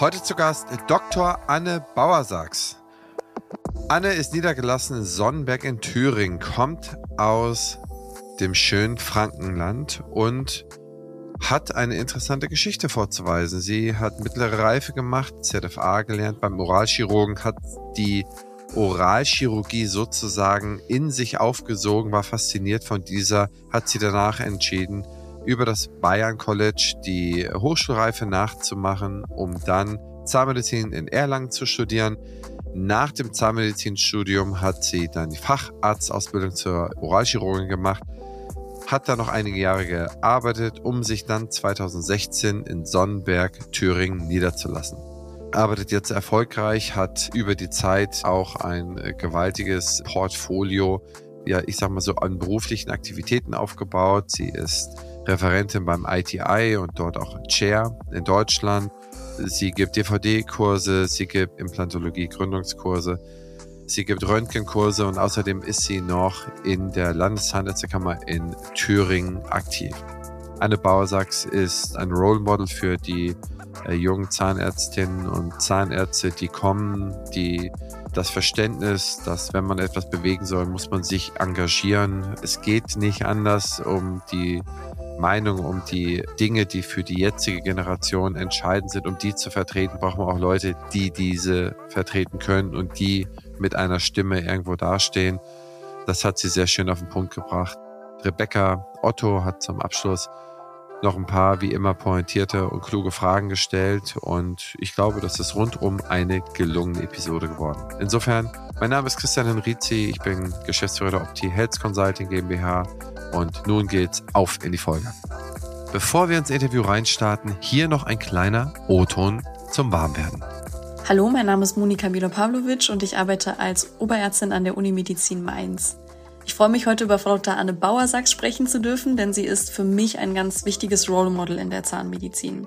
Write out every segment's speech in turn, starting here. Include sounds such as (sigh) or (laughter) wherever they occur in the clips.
Heute zu Gast Dr. Anne Bauersachs. Anne ist niedergelassen in Sonnenberg in Thüringen, kommt aus dem schönen Frankenland und hat eine interessante Geschichte vorzuweisen. Sie hat mittlere Reife gemacht, ZFA gelernt beim Oralchirurgen, hat die Oralchirurgie sozusagen in sich aufgesogen, war fasziniert von dieser, hat sie danach entschieden, über das Bayern College die Hochschulreife nachzumachen, um dann Zahnmedizin in Erlangen zu studieren. Nach dem Zahnmedizinstudium hat sie dann die Facharztausbildung zur Oralchirurgin gemacht, hat da noch einige Jahre gearbeitet, um sich dann 2016 in Sonnenberg, Thüringen niederzulassen arbeitet jetzt erfolgreich, hat über die Zeit auch ein gewaltiges Portfolio, ja, ich sag mal so, an beruflichen Aktivitäten aufgebaut. Sie ist Referentin beim ITI und dort auch Chair in Deutschland. Sie gibt DVD-Kurse, sie gibt Implantologie-Gründungskurse, sie gibt Röntgenkurse und außerdem ist sie noch in der Landeszahnärztekammer in Thüringen aktiv. Anne Bauersachs ist ein Role Model für die äh, jungen Zahnärztinnen und Zahnärzte, die kommen, die das Verständnis, dass wenn man etwas bewegen soll, muss man sich engagieren. Es geht nicht anders um die Meinung, um die Dinge, die für die jetzige Generation entscheidend sind, um die zu vertreten, braucht man auch Leute, die diese vertreten können und die mit einer Stimme irgendwo dastehen. Das hat sie sehr schön auf den Punkt gebracht. Rebecca Otto hat zum Abschluss noch ein paar, wie immer, pointierte und kluge Fragen gestellt. Und ich glaube, das ist rundum eine gelungene Episode geworden. Insofern, mein Name ist Christian Henrizi, ich bin Geschäftsführer der Opti Health Consulting GmbH und nun geht's auf in die Folge. Bevor wir ins Interview reinstarten, hier noch ein kleiner O-Ton zum Warmwerden. Hallo, mein Name ist Monika Milo-Pavlovic und ich arbeite als Oberärztin an der Unimedizin Mainz. Ich freue mich heute über Frau Dr. Anne Bauersachs sprechen zu dürfen, denn sie ist für mich ein ganz wichtiges Role Model in der Zahnmedizin.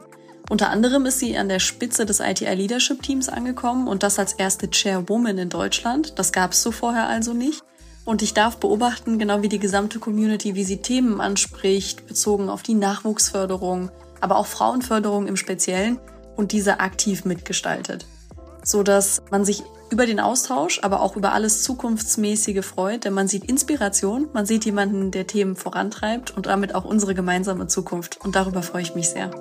Unter anderem ist sie an der Spitze des ITI Leadership Teams angekommen und das als erste Chairwoman in Deutschland. Das gab es so vorher also nicht. Und ich darf beobachten, genau wie die gesamte Community, wie sie Themen anspricht, bezogen auf die Nachwuchsförderung, aber auch Frauenförderung im Speziellen und diese aktiv mitgestaltet. So dass man sich über den Austausch, aber auch über alles Zukunftsmäßige freut, denn man sieht Inspiration, man sieht jemanden, der Themen vorantreibt und damit auch unsere gemeinsame Zukunft. Und darüber freue ich mich sehr.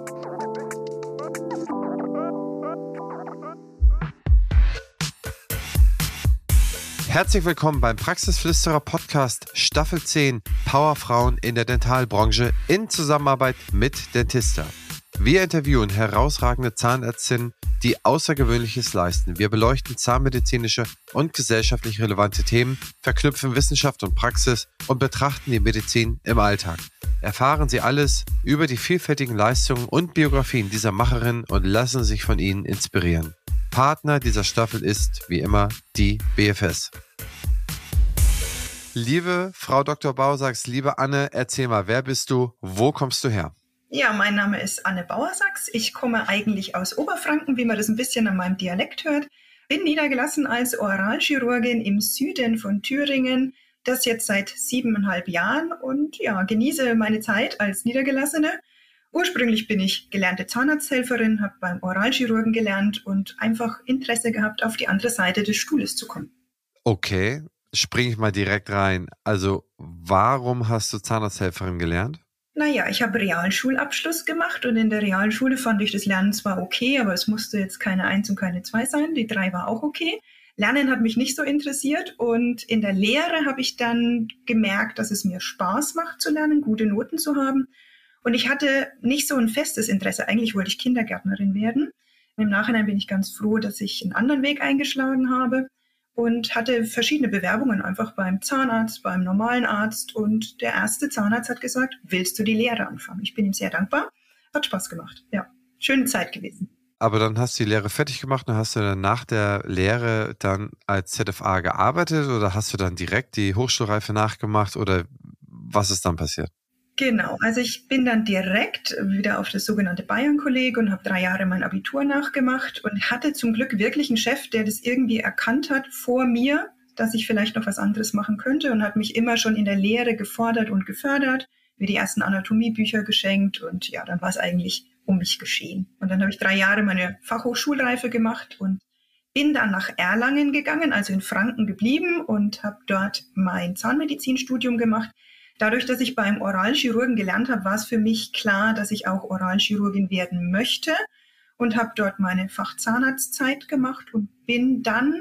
Herzlich willkommen beim Praxisflüsterer Podcast Staffel 10 Powerfrauen in der Dentalbranche in Zusammenarbeit mit Dentista. Wir interviewen herausragende Zahnärztinnen, die Außergewöhnliches leisten. Wir beleuchten zahnmedizinische und gesellschaftlich relevante Themen, verknüpfen Wissenschaft und Praxis und betrachten die Medizin im Alltag. Erfahren Sie alles über die vielfältigen Leistungen und Biografien dieser Macherinnen und lassen sich von ihnen inspirieren. Partner dieser Staffel ist, wie immer, die BFS. Liebe Frau Dr. Bausachs, liebe Anne, erzähl mal, wer bist du? Wo kommst du her? Ja, mein Name ist Anne Bauersachs. Ich komme eigentlich aus Oberfranken, wie man das ein bisschen an meinem Dialekt hört. Bin niedergelassen als Oralchirurgin im Süden von Thüringen. Das jetzt seit siebeneinhalb Jahren und ja, genieße meine Zeit als Niedergelassene. Ursprünglich bin ich gelernte Zahnarzthelferin, habe beim Oralchirurgen gelernt und einfach Interesse gehabt, auf die andere Seite des Stuhles zu kommen. Okay, springe ich mal direkt rein. Also, warum hast du Zahnarzthelferin gelernt? Naja, ich habe Realschulabschluss gemacht und in der Realschule fand ich das Lernen zwar okay, aber es musste jetzt keine Eins und keine Zwei sein. Die Drei war auch okay. Lernen hat mich nicht so interessiert und in der Lehre habe ich dann gemerkt, dass es mir Spaß macht zu lernen, gute Noten zu haben. Und ich hatte nicht so ein festes Interesse. Eigentlich wollte ich Kindergärtnerin werden. Im Nachhinein bin ich ganz froh, dass ich einen anderen Weg eingeschlagen habe und hatte verschiedene Bewerbungen einfach beim Zahnarzt, beim normalen Arzt. Und der erste Zahnarzt hat gesagt, willst du die Lehre anfangen? Ich bin ihm sehr dankbar. Hat Spaß gemacht. Ja, schöne Zeit gewesen. Aber dann hast du die Lehre fertig gemacht und hast du dann nach der Lehre dann als ZFA gearbeitet oder hast du dann direkt die Hochschulreife nachgemacht oder was ist dann passiert? Genau, also ich bin dann direkt wieder auf das sogenannte Bayern-Kolleg und habe drei Jahre mein Abitur nachgemacht und hatte zum Glück wirklich einen Chef, der das irgendwie erkannt hat vor mir, dass ich vielleicht noch was anderes machen könnte und hat mich immer schon in der Lehre gefordert und gefördert, mir die ersten Anatomiebücher geschenkt und ja, dann war es eigentlich um mich geschehen. Und dann habe ich drei Jahre meine Fachhochschulreife gemacht und bin dann nach Erlangen gegangen, also in Franken geblieben und habe dort mein Zahnmedizinstudium gemacht. Dadurch, dass ich beim Oralchirurgen gelernt habe, war es für mich klar, dass ich auch Oralchirurgin werden möchte und habe dort meine Fachzahnarztzeit gemacht und bin dann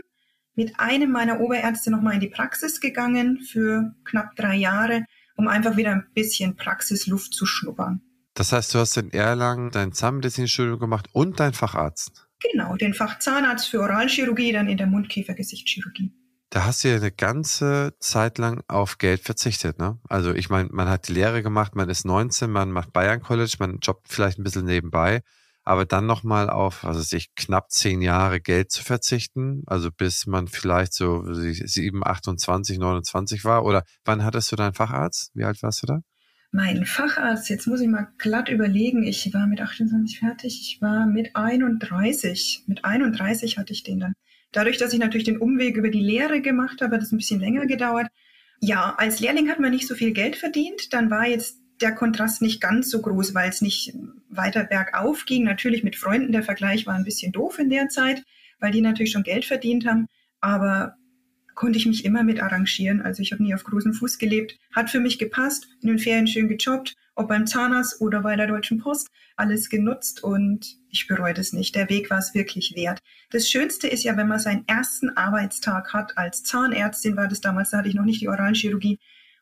mit einem meiner Oberärzte nochmal in die Praxis gegangen für knapp drei Jahre, um einfach wieder ein bisschen Praxisluft zu schnuppern. Das heißt, du hast in Erlangen dein Zahnmedizinstudium gemacht und dein Facharzt? Genau, den Fach Zahnarzt für Oralchirurgie, dann in der Mundkiefer-Gesichtschirurgie. Da hast du ja eine ganze Zeit lang auf Geld verzichtet, ne? Also ich meine, man hat die Lehre gemacht, man ist 19, man macht Bayern College, man jobbt vielleicht ein bisschen nebenbei, aber dann nochmal auf, was weiß ich, knapp zehn Jahre Geld zu verzichten, also bis man vielleicht so 7, 28, 29 war, oder wann hattest du deinen Facharzt? Wie alt warst du da? Mein Facharzt, jetzt muss ich mal glatt überlegen, ich war mit 28 fertig, ich war mit 31. Mit 31 hatte ich den dann. Dadurch, dass ich natürlich den Umweg über die Lehre gemacht habe, hat es ein bisschen länger gedauert. Ja, als Lehrling hat man nicht so viel Geld verdient. Dann war jetzt der Kontrast nicht ganz so groß, weil es nicht weiter bergauf ging. Natürlich mit Freunden, der Vergleich war ein bisschen doof in der Zeit, weil die natürlich schon Geld verdient haben. Aber konnte ich mich immer mit arrangieren. Also ich habe nie auf großem Fuß gelebt. Hat für mich gepasst, in den Ferien schön gejobbt, ob beim Zahnarzt oder bei der Deutschen Post, alles genutzt und ich bereue das nicht. Der Weg war es wirklich wert. Das Schönste ist ja, wenn man seinen ersten Arbeitstag hat als Zahnärztin, war das damals, da hatte ich noch nicht die Oralchirurgie.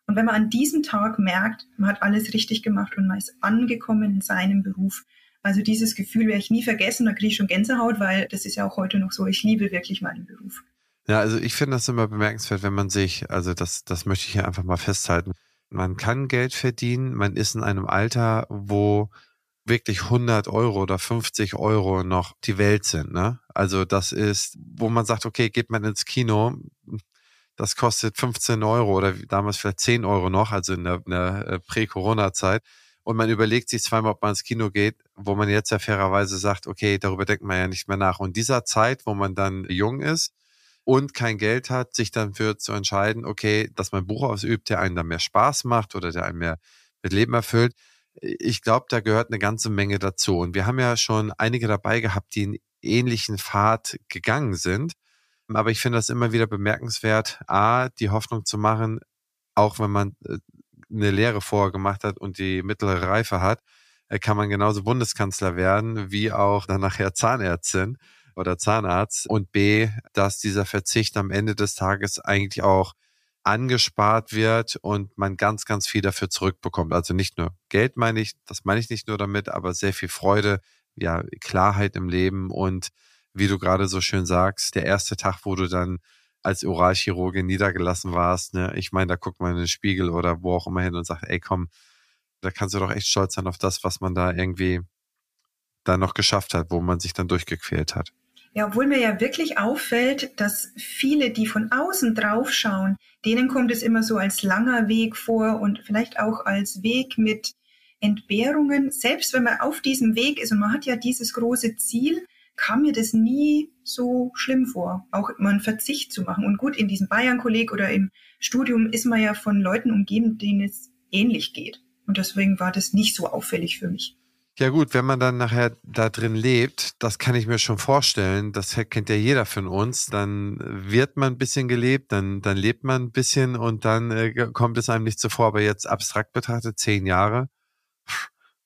Und wenn man an diesem Tag merkt, man hat alles richtig gemacht und man ist angekommen in seinem Beruf. Also dieses Gefühl werde ich nie vergessen, da kriege ich schon Gänsehaut, weil das ist ja auch heute noch so. Ich liebe wirklich meinen Beruf. Ja, also ich finde das immer bemerkenswert, wenn man sich, also das, das möchte ich hier einfach mal festhalten. Man kann Geld verdienen, man ist in einem Alter, wo wirklich 100 Euro oder 50 Euro noch die Welt sind. Ne? Also das ist, wo man sagt, okay, geht man ins Kino, das kostet 15 Euro oder damals vielleicht 10 Euro noch, also in der, der äh, Prä-Corona-Zeit. Und man überlegt sich zweimal, ob man ins Kino geht, wo man jetzt ja fairerweise sagt, okay, darüber denkt man ja nicht mehr nach. Und dieser Zeit, wo man dann jung ist, und kein Geld hat, sich dann für zu entscheiden, okay, dass man Buch ausübt, der einen dann mehr Spaß macht oder der einen mehr mit Leben erfüllt. Ich glaube, da gehört eine ganze Menge dazu. Und wir haben ja schon einige dabei gehabt, die einen ähnlichen Pfad gegangen sind. Aber ich finde das immer wieder bemerkenswert, A, die Hoffnung zu machen, auch wenn man äh, eine Lehre vorher gemacht hat und die mittlere Reife hat, äh, kann man genauso Bundeskanzler werden, wie auch dann nachher Zahnärztin oder Zahnarzt und B, dass dieser Verzicht am Ende des Tages eigentlich auch angespart wird und man ganz, ganz viel dafür zurückbekommt. Also nicht nur Geld meine ich, das meine ich nicht nur damit, aber sehr viel Freude, ja, Klarheit im Leben und wie du gerade so schön sagst, der erste Tag, wo du dann als Oralchirurgin niedergelassen warst, ne, ich meine, da guckt man in den Spiegel oder wo auch immer hin und sagt, ey komm, da kannst du doch echt stolz sein auf das, was man da irgendwie da noch geschafft hat, wo man sich dann durchgequält hat. Ja, obwohl mir ja wirklich auffällt, dass viele, die von außen drauf schauen, denen kommt es immer so als langer Weg vor und vielleicht auch als Weg mit Entbehrungen. Selbst wenn man auf diesem Weg ist und man hat ja dieses große Ziel, kam mir das nie so schlimm vor, auch immer einen Verzicht zu machen. Und gut, in diesem Bayern-Kolleg oder im Studium ist man ja von Leuten umgeben, denen es ähnlich geht. Und deswegen war das nicht so auffällig für mich. Ja gut, wenn man dann nachher da drin lebt, das kann ich mir schon vorstellen, das kennt ja jeder von uns, dann wird man ein bisschen gelebt, dann, dann lebt man ein bisschen und dann äh, kommt es einem nicht so vor. Aber jetzt abstrakt betrachtet, zehn Jahre,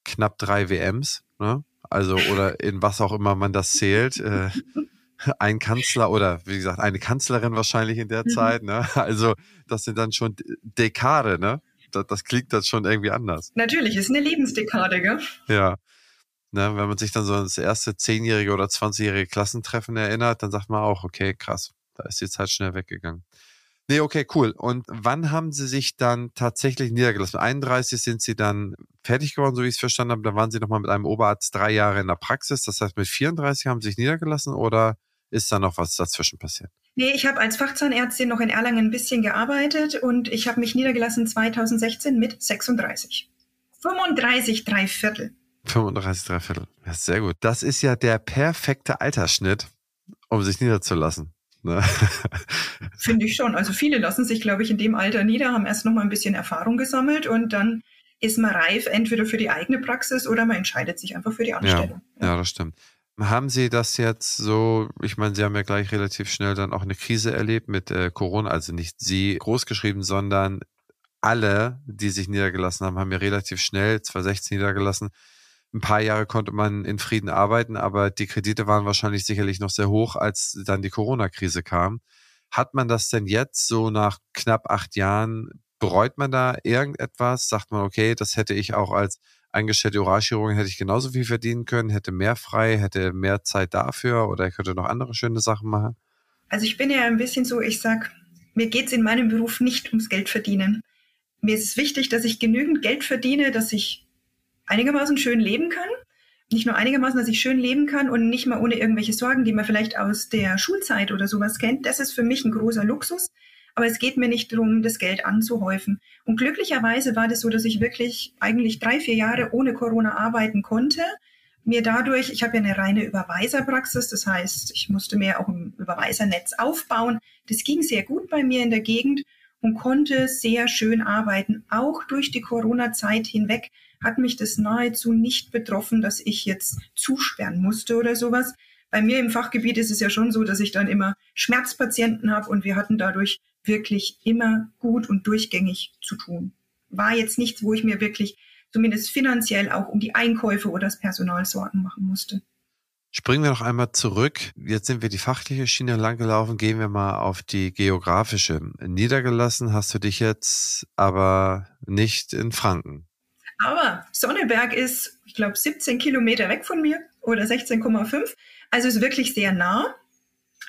knapp drei WMs, ne? also oder in was auch immer man das zählt. Äh, (laughs) ein Kanzler oder wie gesagt, eine Kanzlerin wahrscheinlich in der mhm. Zeit, ne? Also das sind dann schon Dekade, ne? Das, das klingt dann schon irgendwie anders. Natürlich, ist eine Lebensdekade, gell? Ja. Ne, wenn man sich dann so ans erste zehnjährige oder zwanzigjährige Klassentreffen erinnert, dann sagt man auch, okay, krass, da ist die Zeit schnell weggegangen. Nee, okay, cool. Und wann haben Sie sich dann tatsächlich niedergelassen? 31 sind Sie dann fertig geworden, so wie ich es verstanden habe. Da waren Sie nochmal mit einem Oberarzt drei Jahre in der Praxis. Das heißt, mit 34 haben Sie sich niedergelassen oder ist da noch was dazwischen passiert? Nee, ich habe als Fachzahnärztin noch in Erlangen ein bisschen gearbeitet und ich habe mich niedergelassen 2016 mit 36. 35 drei Viertel. 35 drei Viertel. Ja, sehr gut. Das ist ja der perfekte Altersschnitt, um sich niederzulassen. Ne? (laughs) Finde ich schon. Also viele lassen sich, glaube ich, in dem Alter nieder, haben erst noch mal ein bisschen Erfahrung gesammelt und dann ist man reif entweder für die eigene Praxis oder man entscheidet sich einfach für die Anstellung. Ja, ja das stimmt. Haben Sie das jetzt so, ich meine, Sie haben ja gleich relativ schnell dann auch eine Krise erlebt mit äh, Corona, also nicht Sie großgeschrieben, sondern alle, die sich niedergelassen haben, haben ja relativ schnell 2016 niedergelassen. Ein paar Jahre konnte man in Frieden arbeiten, aber die Kredite waren wahrscheinlich sicherlich noch sehr hoch, als dann die Corona-Krise kam. Hat man das denn jetzt so nach knapp acht Jahren, bereut man da irgendetwas? Sagt man, okay, das hätte ich auch als eingestellte Oralchirurgin hätte ich genauso viel verdienen können, hätte mehr frei, hätte mehr Zeit dafür oder ich könnte noch andere schöne Sachen machen? Also ich bin ja ein bisschen so, ich sag, mir geht's in meinem Beruf nicht ums Geld verdienen. Mir ist es wichtig, dass ich genügend Geld verdiene, dass ich einigermaßen schön leben kann. Nicht nur einigermaßen, dass ich schön leben kann und nicht mal ohne irgendwelche Sorgen, die man vielleicht aus der Schulzeit oder sowas kennt. Das ist für mich ein großer Luxus. Aber es geht mir nicht darum, das Geld anzuhäufen. Und glücklicherweise war das so, dass ich wirklich eigentlich drei, vier Jahre ohne Corona arbeiten konnte. Mir dadurch, ich habe ja eine reine Überweiserpraxis, das heißt, ich musste mir auch ein Überweisernetz aufbauen. Das ging sehr gut bei mir in der Gegend und konnte sehr schön arbeiten. Auch durch die Corona-Zeit hinweg hat mich das nahezu nicht betroffen, dass ich jetzt zusperren musste oder sowas. Bei mir im Fachgebiet ist es ja schon so, dass ich dann immer Schmerzpatienten habe und wir hatten dadurch wirklich immer gut und durchgängig zu tun. War jetzt nichts, wo ich mir wirklich zumindest finanziell auch um die Einkäufe oder das Personal Sorgen machen musste. Springen wir noch einmal zurück. Jetzt sind wir die fachliche Schiene langgelaufen. Gehen wir mal auf die geografische. Niedergelassen hast du dich jetzt aber nicht in Franken. Aber Sonneberg ist, ich glaube, 17 Kilometer weg von mir oder 16,5. Also ist wirklich sehr nah.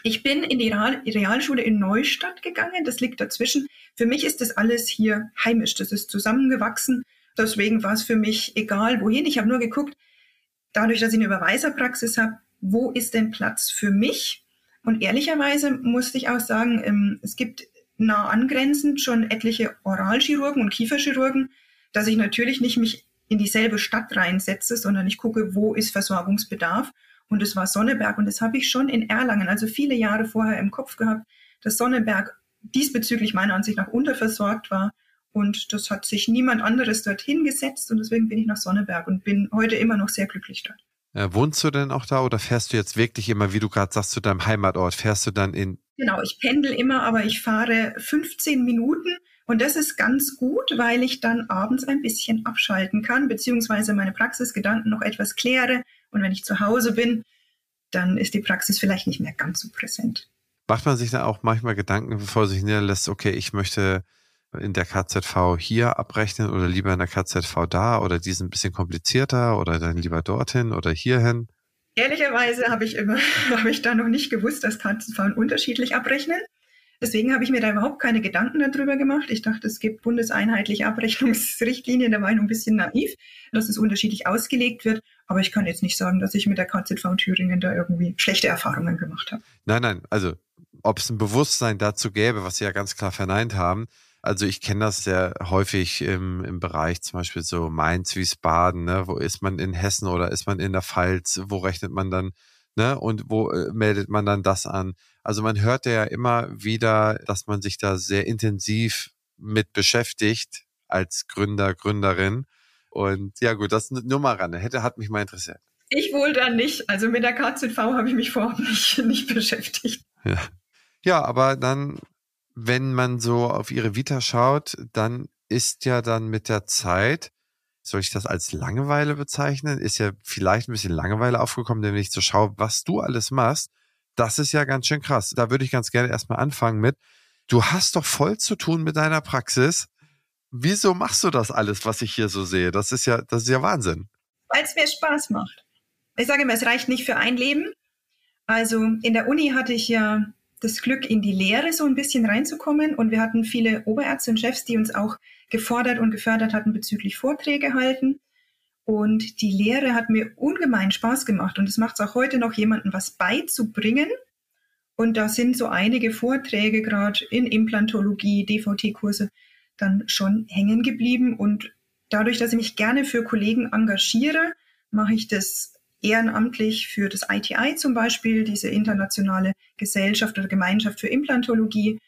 Ich bin in die Realschule in Neustadt gegangen. Das liegt dazwischen. Für mich ist das alles hier heimisch. Das ist zusammengewachsen. Deswegen war es für mich egal, wohin. Ich habe nur geguckt, dadurch, dass ich eine Überweiserpraxis habe, wo ist denn Platz für mich? Und ehrlicherweise musste ich auch sagen, ähm, es gibt nah angrenzend schon etliche Oralchirurgen und Kieferchirurgen, dass ich natürlich nicht mich in dieselbe Stadt reinsetze, sondern ich gucke, wo ist Versorgungsbedarf. Und es war Sonneberg und das habe ich schon in Erlangen, also viele Jahre vorher im Kopf gehabt, dass Sonneberg diesbezüglich meiner Ansicht nach unterversorgt war. Und das hat sich niemand anderes dorthin gesetzt und deswegen bin ich nach Sonneberg und bin heute immer noch sehr glücklich dort. Äh, wohnst du denn auch da oder fährst du jetzt wirklich immer, wie du gerade sagst, zu deinem Heimatort? Fährst du dann in. Genau, ich pendel immer, aber ich fahre 15 Minuten und das ist ganz gut, weil ich dann abends ein bisschen abschalten kann, beziehungsweise meine Praxisgedanken noch etwas kläre. Und wenn ich zu Hause bin, dann ist die Praxis vielleicht nicht mehr ganz so präsent. Macht man sich da auch manchmal Gedanken, bevor sich niederlässt, okay, ich möchte in der KZV hier abrechnen oder lieber in der KZV da oder die sind ein bisschen komplizierter oder dann lieber dorthin oder hierhin? Ehrlicherweise habe ich immer, (laughs) habe ich da noch nicht gewusst, dass KZV unterschiedlich abrechnen. Deswegen habe ich mir da überhaupt keine Gedanken darüber gemacht. Ich dachte, es gibt bundeseinheitliche Abrechnungsrichtlinien. Da war ich noch ein bisschen naiv, dass es unterschiedlich ausgelegt wird. Aber ich kann jetzt nicht sagen, dass ich mit der KZV Thüringen da irgendwie schlechte Erfahrungen gemacht habe. Nein, nein. Also, ob es ein Bewusstsein dazu gäbe, was Sie ja ganz klar verneint haben, also ich kenne das sehr häufig im, im Bereich zum Beispiel so Mainz, Wiesbaden, ne? wo ist man in Hessen oder ist man in der Pfalz, wo rechnet man dann, ne? Und wo äh, meldet man dann das an? Also man hört ja immer wieder, dass man sich da sehr intensiv mit beschäftigt als Gründer, Gründerin. Und ja gut, das nur mal ran. Hätte, hat mich mal interessiert. Ich wohl dann nicht. Also mit der KZV habe ich mich vorab nicht, (laughs) nicht beschäftigt. Ja. ja, aber dann wenn man so auf ihre Vita schaut, dann ist ja dann mit der Zeit, soll ich das als Langeweile bezeichnen? Ist ja vielleicht ein bisschen Langeweile aufgekommen, wenn ich so schaue, was du alles machst. Das ist ja ganz schön krass. Da würde ich ganz gerne erstmal anfangen mit, du hast doch voll zu tun mit deiner Praxis. Wieso machst du das alles, was ich hier so sehe? Das ist ja, das ist ja Wahnsinn. Weil es mir Spaß macht. Ich sage immer, es reicht nicht für ein Leben. Also in der Uni hatte ich ja das Glück, in die Lehre so ein bisschen reinzukommen. Und wir hatten viele Oberärzte und Chefs, die uns auch gefordert und gefördert hatten bezüglich Vorträge halten. Und die Lehre hat mir ungemein Spaß gemacht. Und es macht es auch heute noch, jemandem was beizubringen. Und da sind so einige Vorträge gerade in Implantologie, DVT-Kurse dann schon hängen geblieben. Und dadurch, dass ich mich gerne für Kollegen engagiere, mache ich das ehrenamtlich für das ITI zum Beispiel, diese internationale Gesellschaft oder Gemeinschaft für Implantologie,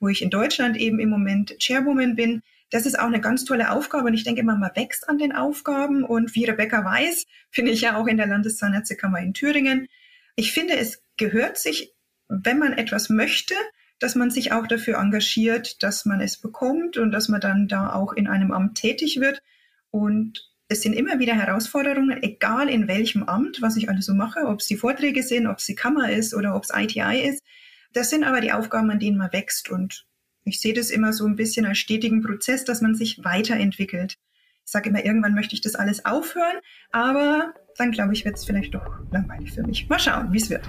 wo ich in Deutschland eben im Moment Chairwoman bin. Das ist auch eine ganz tolle Aufgabe und ich denke immer, man wächst an den Aufgaben und wie Rebecca weiß, finde ich ja auch in der Landeszahnärztekammer in Thüringen. Ich finde, es gehört sich, wenn man etwas möchte, dass man sich auch dafür engagiert, dass man es bekommt und dass man dann da auch in einem Amt tätig wird. Und es sind immer wieder Herausforderungen, egal in welchem Amt, was ich alles so mache, ob es die Vorträge sind, ob es die Kammer ist oder ob es ITI ist. Das sind aber die Aufgaben, an denen man wächst. Und ich sehe das immer so ein bisschen als stetigen Prozess, dass man sich weiterentwickelt. Ich sage immer, irgendwann möchte ich das alles aufhören, aber dann glaube ich, wird es vielleicht doch langweilig für mich. Mal schauen, wie es wird.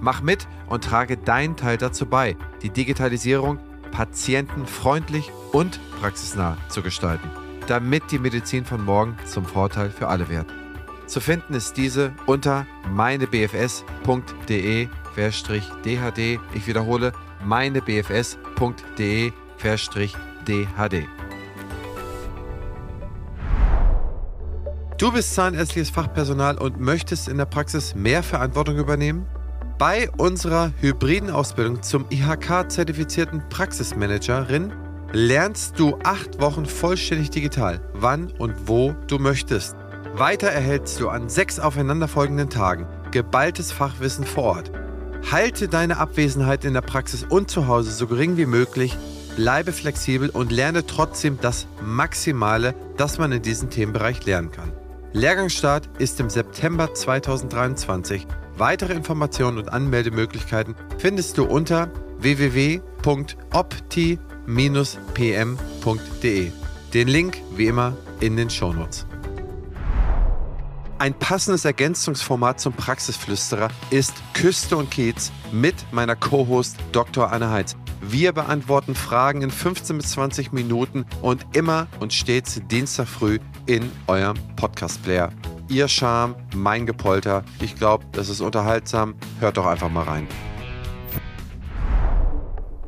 Mach mit und trage deinen Teil dazu bei, die Digitalisierung patientenfreundlich und praxisnah zu gestalten damit die Medizin von morgen zum Vorteil für alle wird. Zu finden ist diese unter meinebfs.de-dhd. Ich wiederhole, meinebfs.de-dhd. Du bist zahnärztliches Fachpersonal und möchtest in der Praxis mehr Verantwortung übernehmen? Bei unserer hybriden Ausbildung zum IHK-zertifizierten Praxismanagerin lernst du acht Wochen vollständig digital, wann und wo du möchtest. Weiter erhältst du an sechs aufeinanderfolgenden Tagen geballtes Fachwissen vor Ort. Halte deine Abwesenheit in der Praxis und zu Hause so gering wie möglich, bleibe flexibel und lerne trotzdem das Maximale, das man in diesem Themenbereich lernen kann. Lehrgangsstart ist im September 2023. Weitere Informationen und Anmeldemöglichkeiten findest du unter www.opti.com pm.de. Den Link wie immer in den Shownotes. Ein passendes Ergänzungsformat zum Praxisflüsterer ist Küste und Kiez mit meiner Co-Host Dr. Anne Heitz. Wir beantworten Fragen in 15 bis 20 Minuten und immer und stets Dienstag früh in eurem Podcast-Player. Ihr Charme, mein Gepolter. Ich glaube, das ist unterhaltsam. Hört doch einfach mal rein.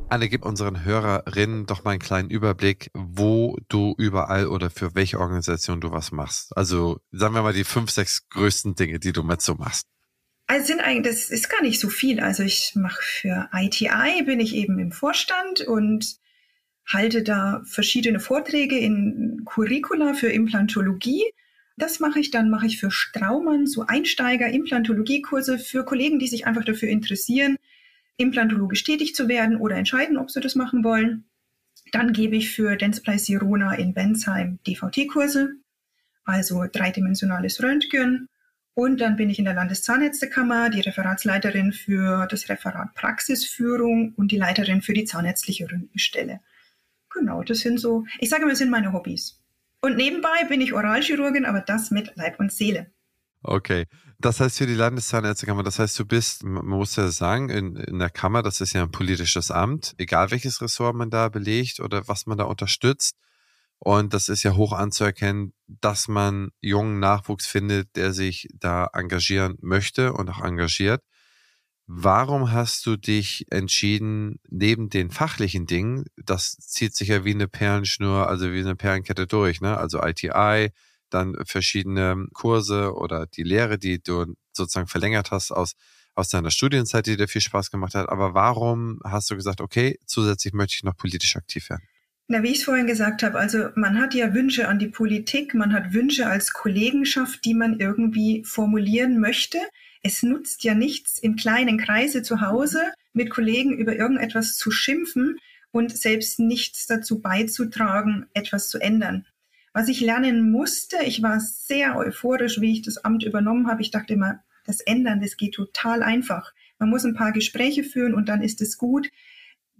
Anne, gib unseren Hörerinnen doch mal einen kleinen Überblick, wo du überall oder für welche Organisation du was machst. Also sagen wir mal die fünf, sechs größten Dinge, die du mit so machst. Also sind eigentlich, das ist gar nicht so viel. Also ich mache für ITI, bin ich eben im Vorstand und halte da verschiedene Vorträge in Curricula für Implantologie. Das mache ich dann, mache ich für Straumann, so Einsteiger-Implantologie-Kurse für Kollegen, die sich einfach dafür interessieren, implantologisch tätig zu werden oder entscheiden, ob sie das machen wollen. Dann gebe ich für Dentsply Sirona in Bensheim DVT-Kurse, also dreidimensionales Röntgen. Und dann bin ich in der Landeszahnärztekammer die Referatsleiterin für das Referat Praxisführung und die Leiterin für die zahnärztliche Röntgenstelle. Genau, das sind so, ich sage mal, das sind meine Hobbys. Und nebenbei bin ich Oralchirurgin, aber das mit Leib und Seele. Okay. Das heißt für die Landeszahnärztekammer, das heißt, du bist, man muss ja sagen, in, in der Kammer, das ist ja ein politisches Amt, egal welches Ressort man da belegt oder was man da unterstützt. Und das ist ja hoch anzuerkennen, dass man jungen Nachwuchs findet, der sich da engagieren möchte und auch engagiert. Warum hast du dich entschieden, neben den fachlichen Dingen, das zieht sich ja wie eine Perlenschnur, also wie eine Perlenkette durch, ne? Also ITI, dann verschiedene Kurse oder die Lehre, die du sozusagen verlängert hast aus, aus deiner Studienzeit, die dir viel Spaß gemacht hat. Aber warum hast du gesagt, okay, zusätzlich möchte ich noch politisch aktiv werden? Na, wie ich es vorhin gesagt habe, also man hat ja Wünsche an die Politik, man hat Wünsche als Kollegenschaft, die man irgendwie formulieren möchte. Es nutzt ja nichts, im kleinen Kreise zu Hause mit Kollegen über irgendetwas zu schimpfen und selbst nichts dazu beizutragen, etwas zu ändern. Was ich lernen musste, ich war sehr euphorisch, wie ich das Amt übernommen habe. Ich dachte immer, das Ändern, das geht total einfach. Man muss ein paar Gespräche führen und dann ist es gut.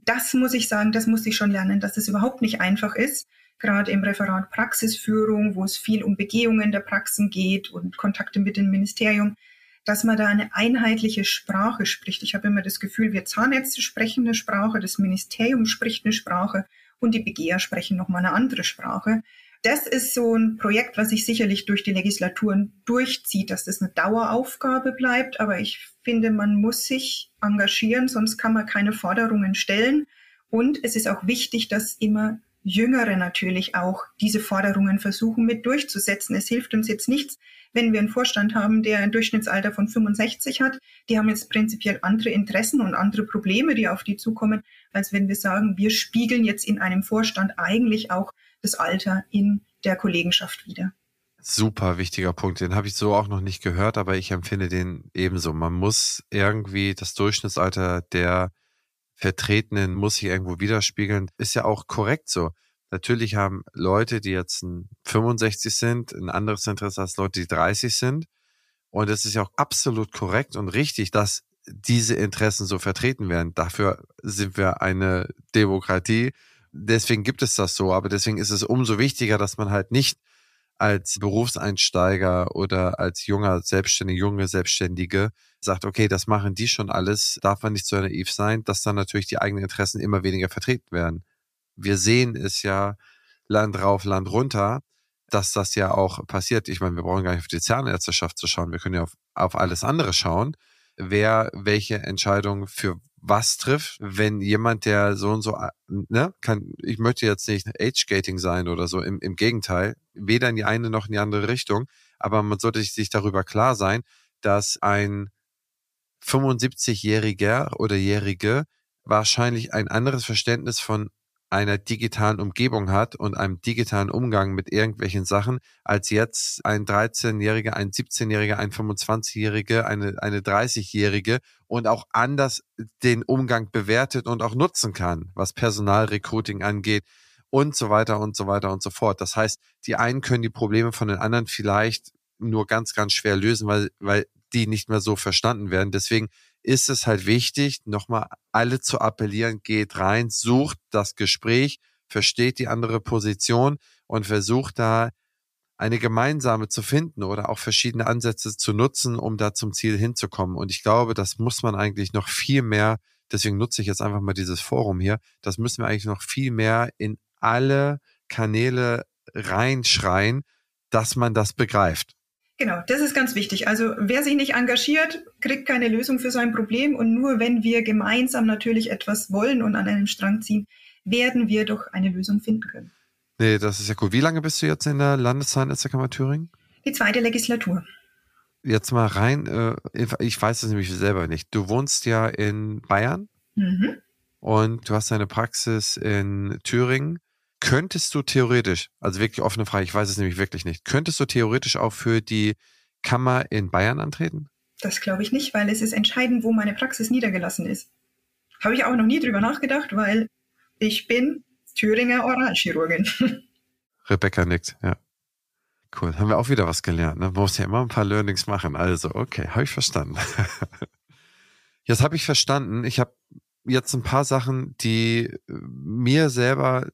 Das muss ich sagen, das musste ich schon lernen, dass es überhaupt nicht einfach ist. Gerade im Referat Praxisführung, wo es viel um Begehungen der Praxen geht und Kontakte mit dem Ministerium, dass man da eine einheitliche Sprache spricht. Ich habe immer das Gefühl, wir Zahnärzte sprechen eine Sprache, das Ministerium spricht eine Sprache und die Begeher sprechen nochmal eine andere Sprache. das ist so ein Projekt, was sich sicherlich durch die Legislaturen durchzieht, dass das eine Daueraufgabe bleibt. Aber ich finde, man muss sich engagieren, sonst kann man keine Forderungen stellen. Und es ist auch wichtig, dass immer Jüngere natürlich auch diese Forderungen versuchen mit durchzusetzen. Es hilft uns jetzt nichts, wenn wir einen Vorstand haben, der ein Durchschnittsalter von 65 hat. Die haben jetzt prinzipiell andere Interessen und andere Probleme, die auf die zukommen, als wenn wir sagen, wir spiegeln jetzt in einem Vorstand eigentlich auch das Alter in der Kollegenschaft wieder. Super wichtiger Punkt. Den habe ich so auch noch nicht gehört, aber ich empfinde den ebenso. Man muss irgendwie das Durchschnittsalter der Vertretenen muss sich irgendwo widerspiegeln. Ist ja auch korrekt so. Natürlich haben Leute, die jetzt 65 sind, ein anderes Interesse als Leute, die 30 sind. Und es ist ja auch absolut korrekt und richtig, dass diese Interessen so vertreten werden. Dafür sind wir eine Demokratie. Deswegen gibt es das so. Aber deswegen ist es umso wichtiger, dass man halt nicht als Berufseinsteiger oder als junger Selbstständige, junge Selbstständige sagt, okay, das machen die schon alles, darf man nicht so naiv sein, dass dann natürlich die eigenen Interessen immer weniger vertreten werden. Wir sehen es ja Land rauf, Land runter, dass das ja auch passiert. Ich meine, wir brauchen gar nicht auf die Zahnärzteschaft zu schauen, wir können ja auf, auf alles andere schauen, wer welche Entscheidung für was trifft, wenn jemand, der so und so, ne, kann, ich möchte jetzt nicht Age-Gating sein oder so, im, im Gegenteil, weder in die eine noch in die andere Richtung, aber man sollte sich darüber klar sein, dass ein 75-Jähriger oder Jährige wahrscheinlich ein anderes Verständnis von einer digitalen Umgebung hat und einem digitalen Umgang mit irgendwelchen Sachen, als jetzt ein 13-Jähriger, ein 17-Jähriger, ein 25-Jähriger, eine, eine 30-Jährige und auch anders den Umgang bewertet und auch nutzen kann, was Personalrecruiting angeht und so weiter und so weiter und so fort. Das heißt, die einen können die Probleme von den anderen vielleicht nur ganz, ganz schwer lösen, weil, weil die nicht mehr so verstanden werden. Deswegen ist es halt wichtig, nochmal alle zu appellieren, geht rein, sucht das Gespräch, versteht die andere Position und versucht da eine gemeinsame zu finden oder auch verschiedene Ansätze zu nutzen, um da zum Ziel hinzukommen. Und ich glaube, das muss man eigentlich noch viel mehr, deswegen nutze ich jetzt einfach mal dieses Forum hier, das müssen wir eigentlich noch viel mehr in alle Kanäle reinschreien, dass man das begreift. Genau, das ist ganz wichtig. Also wer sich nicht engagiert, kriegt keine Lösung für sein Problem. Und nur wenn wir gemeinsam natürlich etwas wollen und an einem Strang ziehen, werden wir doch eine Lösung finden können. Nee, das ist ja cool. Wie lange bist du jetzt in der Landeszahnärztekammer Thüringen? Die zweite Legislatur. Jetzt mal rein, äh, ich weiß es nämlich selber nicht. Du wohnst ja in Bayern mhm. und du hast deine Praxis in Thüringen. Könntest du theoretisch, also wirklich offene Frage, ich weiß es nämlich wirklich nicht, könntest du theoretisch auch für die Kammer in Bayern antreten? Das glaube ich nicht, weil es ist entscheidend, wo meine Praxis niedergelassen ist. Habe ich auch noch nie drüber nachgedacht, weil ich bin Thüringer Oralchirurgin. (laughs) Rebecca nickt, ja. Cool, haben wir auch wieder was gelernt. Ne? Man muss ja immer ein paar Learnings machen. Also, okay, habe ich verstanden. (laughs) jetzt habe ich verstanden. Ich habe jetzt ein paar Sachen, die mir selber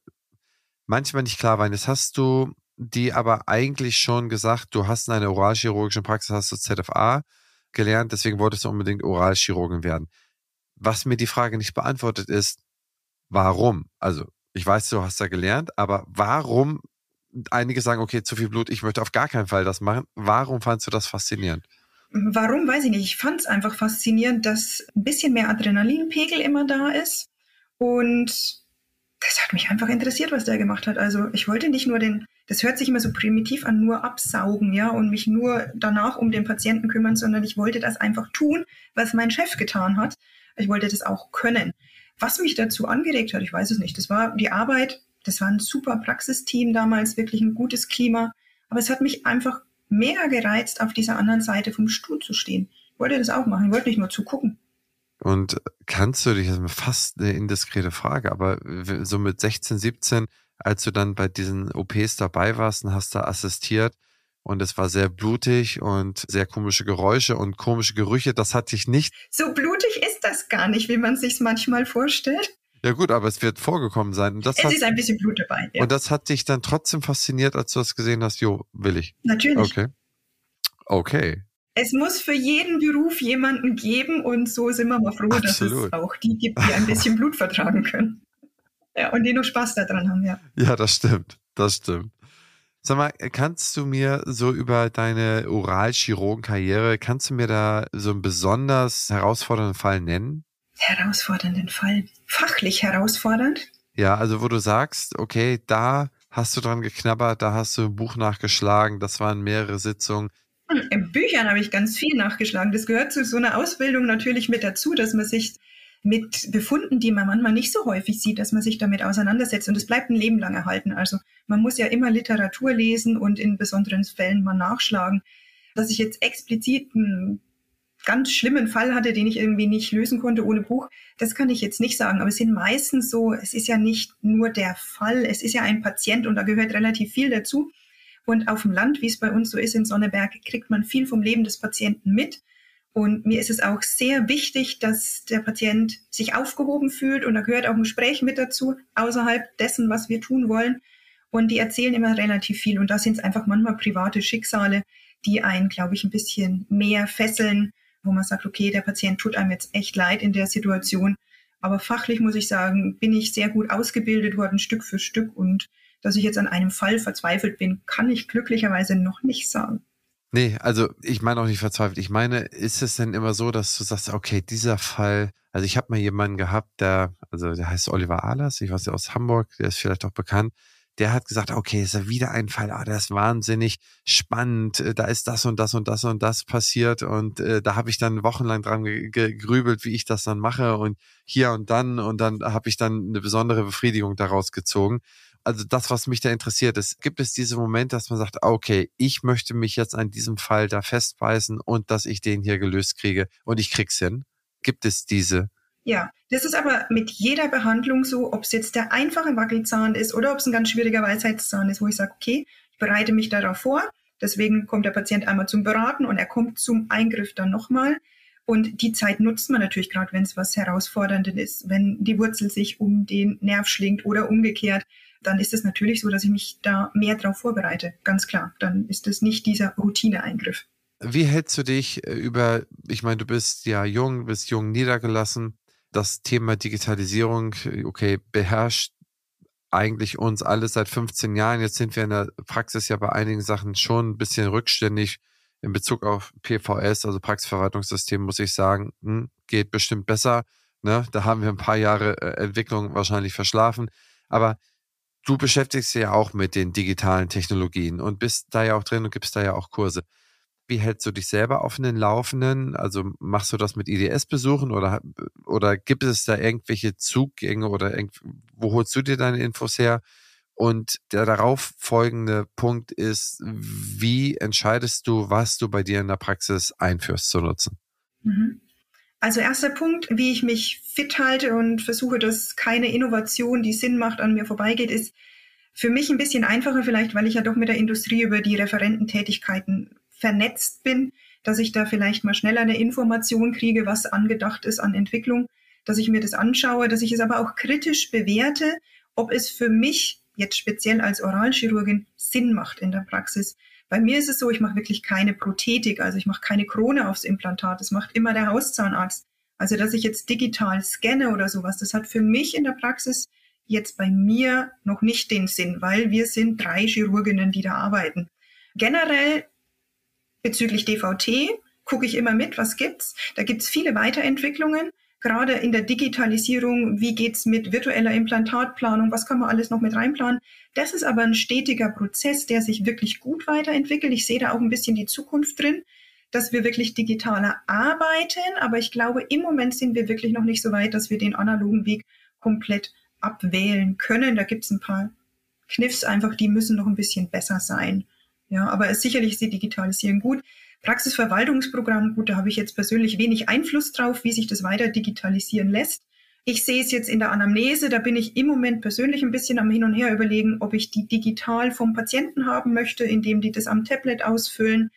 manchmal nicht klar waren. Jetzt hast du die aber eigentlich schon gesagt, du hast in einer oralchirurgischen Praxis, hast du ZFA gelernt, deswegen wolltest du unbedingt Oralchirurgin werden. Was mir die Frage nicht beantwortet ist, warum? Also, ich weiß, du hast da gelernt, aber warum? Einige sagen, okay, zu viel Blut, ich möchte auf gar keinen Fall das machen. Warum fandst du das faszinierend? Warum, weiß ich nicht. Ich fand es einfach faszinierend, dass ein bisschen mehr Adrenalinpegel immer da ist und das hat mich einfach interessiert, was der gemacht hat. Also ich wollte nicht nur den, das hört sich immer so primitiv an, nur absaugen, ja, und mich nur danach um den Patienten kümmern, sondern ich wollte das einfach tun, was mein Chef getan hat. Ich wollte das auch können. Was mich dazu angeregt hat, ich weiß es nicht. Das war die Arbeit, das war ein super Praxisteam damals, wirklich ein gutes Klima. Aber es hat mich einfach mehr gereizt, auf dieser anderen Seite vom Stuhl zu stehen. Ich wollte das auch machen, ich wollte nicht nur zugucken. Und kannst du dich, das ist fast eine indiskrete Frage, aber so mit 16, 17, als du dann bei diesen OPs dabei warst und hast da assistiert und es war sehr blutig und sehr komische Geräusche und komische Gerüche, das hat dich nicht. So blutig ist das gar nicht, wie man sich manchmal vorstellt. Ja gut, aber es wird vorgekommen sein. Und das es hat, ist ein bisschen Blut dabei. Ja. Und das hat dich dann trotzdem fasziniert, als du das gesehen hast, jo, will ich. Natürlich. Okay. Okay es muss für jeden Beruf jemanden geben und so sind wir mal froh, Absolut. dass es auch die gibt, die ein bisschen (laughs) Blut vertragen können. Ja, und die noch Spaß daran haben, ja. Ja, das stimmt. Das stimmt. Sag mal, kannst du mir so über deine Oralchirurgenkarriere, kannst du mir da so einen besonders herausfordernden Fall nennen? Herausfordernden Fall. Fachlich herausfordernd? Ja, also wo du sagst, okay, da hast du dran geknabbert, da hast du ein Buch nachgeschlagen, das waren mehrere Sitzungen. Hm, in Büchern habe ich ganz viel nachgeschlagen. Das gehört zu so einer Ausbildung natürlich mit dazu, dass man sich mit Befunden, die man manchmal nicht so häufig sieht, dass man sich damit auseinandersetzt. Und es bleibt ein Leben lang erhalten. Also man muss ja immer Literatur lesen und in besonderen Fällen mal nachschlagen. Dass ich jetzt explizit einen ganz schlimmen Fall hatte, den ich irgendwie nicht lösen konnte ohne Buch, das kann ich jetzt nicht sagen. Aber es sind meistens so, es ist ja nicht nur der Fall, es ist ja ein Patient und da gehört relativ viel dazu. Und auf dem Land, wie es bei uns so ist in Sonneberg, kriegt man viel vom Leben des Patienten mit. Und mir ist es auch sehr wichtig, dass der Patient sich aufgehoben fühlt und da gehört auch ein Gespräch mit dazu, außerhalb dessen, was wir tun wollen. Und die erzählen immer relativ viel und da sind es einfach manchmal private Schicksale, die einen, glaube ich, ein bisschen mehr fesseln, wo man sagt, okay, der Patient tut einem jetzt echt leid in der Situation. Aber fachlich muss ich sagen, bin ich sehr gut ausgebildet worden, Stück für Stück. Und dass ich jetzt an einem Fall verzweifelt bin, kann ich glücklicherweise noch nicht sagen. Nee, also ich meine auch nicht verzweifelt. Ich meine, ist es denn immer so, dass du sagst, okay, dieser Fall, also ich habe mal jemanden gehabt, der, also der heißt Oliver Ahlers, ich weiß ja aus Hamburg, der ist vielleicht auch bekannt, der hat gesagt, okay, ist ja wieder ein Fall, ah, der ist wahnsinnig spannend, äh, da ist das und das und das und das passiert und äh, da habe ich dann wochenlang dran gegrübelt, wie ich das dann mache und hier und dann und dann habe ich dann eine besondere Befriedigung daraus gezogen also das, was mich da interessiert ist, gibt es diese Momente, dass man sagt, okay, ich möchte mich jetzt an diesem Fall da festbeißen und dass ich den hier gelöst kriege und ich krieg's hin? Gibt es diese? Ja, das ist aber mit jeder Behandlung so, ob es jetzt der einfache Wackelzahn ist oder ob es ein ganz schwieriger Weisheitszahn ist, wo ich sage, okay, ich bereite mich darauf vor. Deswegen kommt der Patient einmal zum Beraten und er kommt zum Eingriff dann nochmal. Und die Zeit nutzt man natürlich gerade, wenn es was Herausforderndes ist, wenn die Wurzel sich um den Nerv schlingt oder umgekehrt dann ist es natürlich so, dass ich mich da mehr drauf vorbereite. Ganz klar. Dann ist es nicht dieser Routineeingriff. Wie hältst du dich äh, über, ich meine, du bist ja jung, bist jung niedergelassen. Das Thema Digitalisierung, okay, beherrscht eigentlich uns alle seit 15 Jahren. Jetzt sind wir in der Praxis ja bei einigen Sachen schon ein bisschen rückständig in Bezug auf PVS, also Praxisverwaltungssystem, muss ich sagen, hm, geht bestimmt besser. Ne? Da haben wir ein paar Jahre äh, Entwicklung wahrscheinlich verschlafen. Aber du beschäftigst dich ja auch mit den digitalen Technologien und bist da ja auch drin und gibst da ja auch Kurse. Wie hältst du dich selber auf den Laufenden? Also machst du das mit IDS-Besuchen oder, oder gibt es da irgendwelche Zugänge oder wo holst du dir deine Infos her? Und der darauf folgende Punkt ist, wie entscheidest du, was du bei dir in der Praxis einführst zu nutzen? Mhm. Also erster Punkt, wie ich mich fit halte und versuche, dass keine Innovation, die Sinn macht, an mir vorbeigeht, ist für mich ein bisschen einfacher vielleicht, weil ich ja doch mit der Industrie über die Referententätigkeiten vernetzt bin, dass ich da vielleicht mal schneller eine Information kriege, was angedacht ist an Entwicklung, dass ich mir das anschaue, dass ich es aber auch kritisch bewerte, ob es für mich jetzt speziell als Oralchirurgin Sinn macht in der Praxis. Bei mir ist es so, ich mache wirklich keine Prothetik, also ich mache keine Krone aufs Implantat. Das macht immer der Hauszahnarzt. Also dass ich jetzt digital scanne oder sowas, das hat für mich in der Praxis jetzt bei mir noch nicht den Sinn, weil wir sind drei Chirurginnen, die da arbeiten. Generell bezüglich DVT gucke ich immer mit, was gibt's. Da gibt's viele Weiterentwicklungen gerade in der Digitalisierung, wie geht's mit virtueller Implantatplanung, was kann man alles noch mit reinplanen. Das ist aber ein stetiger Prozess, der sich wirklich gut weiterentwickelt. Ich sehe da auch ein bisschen die Zukunft drin, dass wir wirklich digitaler arbeiten, aber ich glaube, im Moment sind wir wirklich noch nicht so weit, dass wir den analogen Weg komplett abwählen können. Da gibt's ein paar Kniffs einfach, die müssen noch ein bisschen besser sein. Ja, aber sicherlich ist die Digitalisierung gut. Praxisverwaltungsprogramm, gut, da habe ich jetzt persönlich wenig Einfluss drauf, wie sich das weiter digitalisieren lässt. Ich sehe es jetzt in der Anamnese, da bin ich im Moment persönlich ein bisschen am Hin und Her überlegen, ob ich die digital vom Patienten haben möchte, indem die das am Tablet ausfüllen.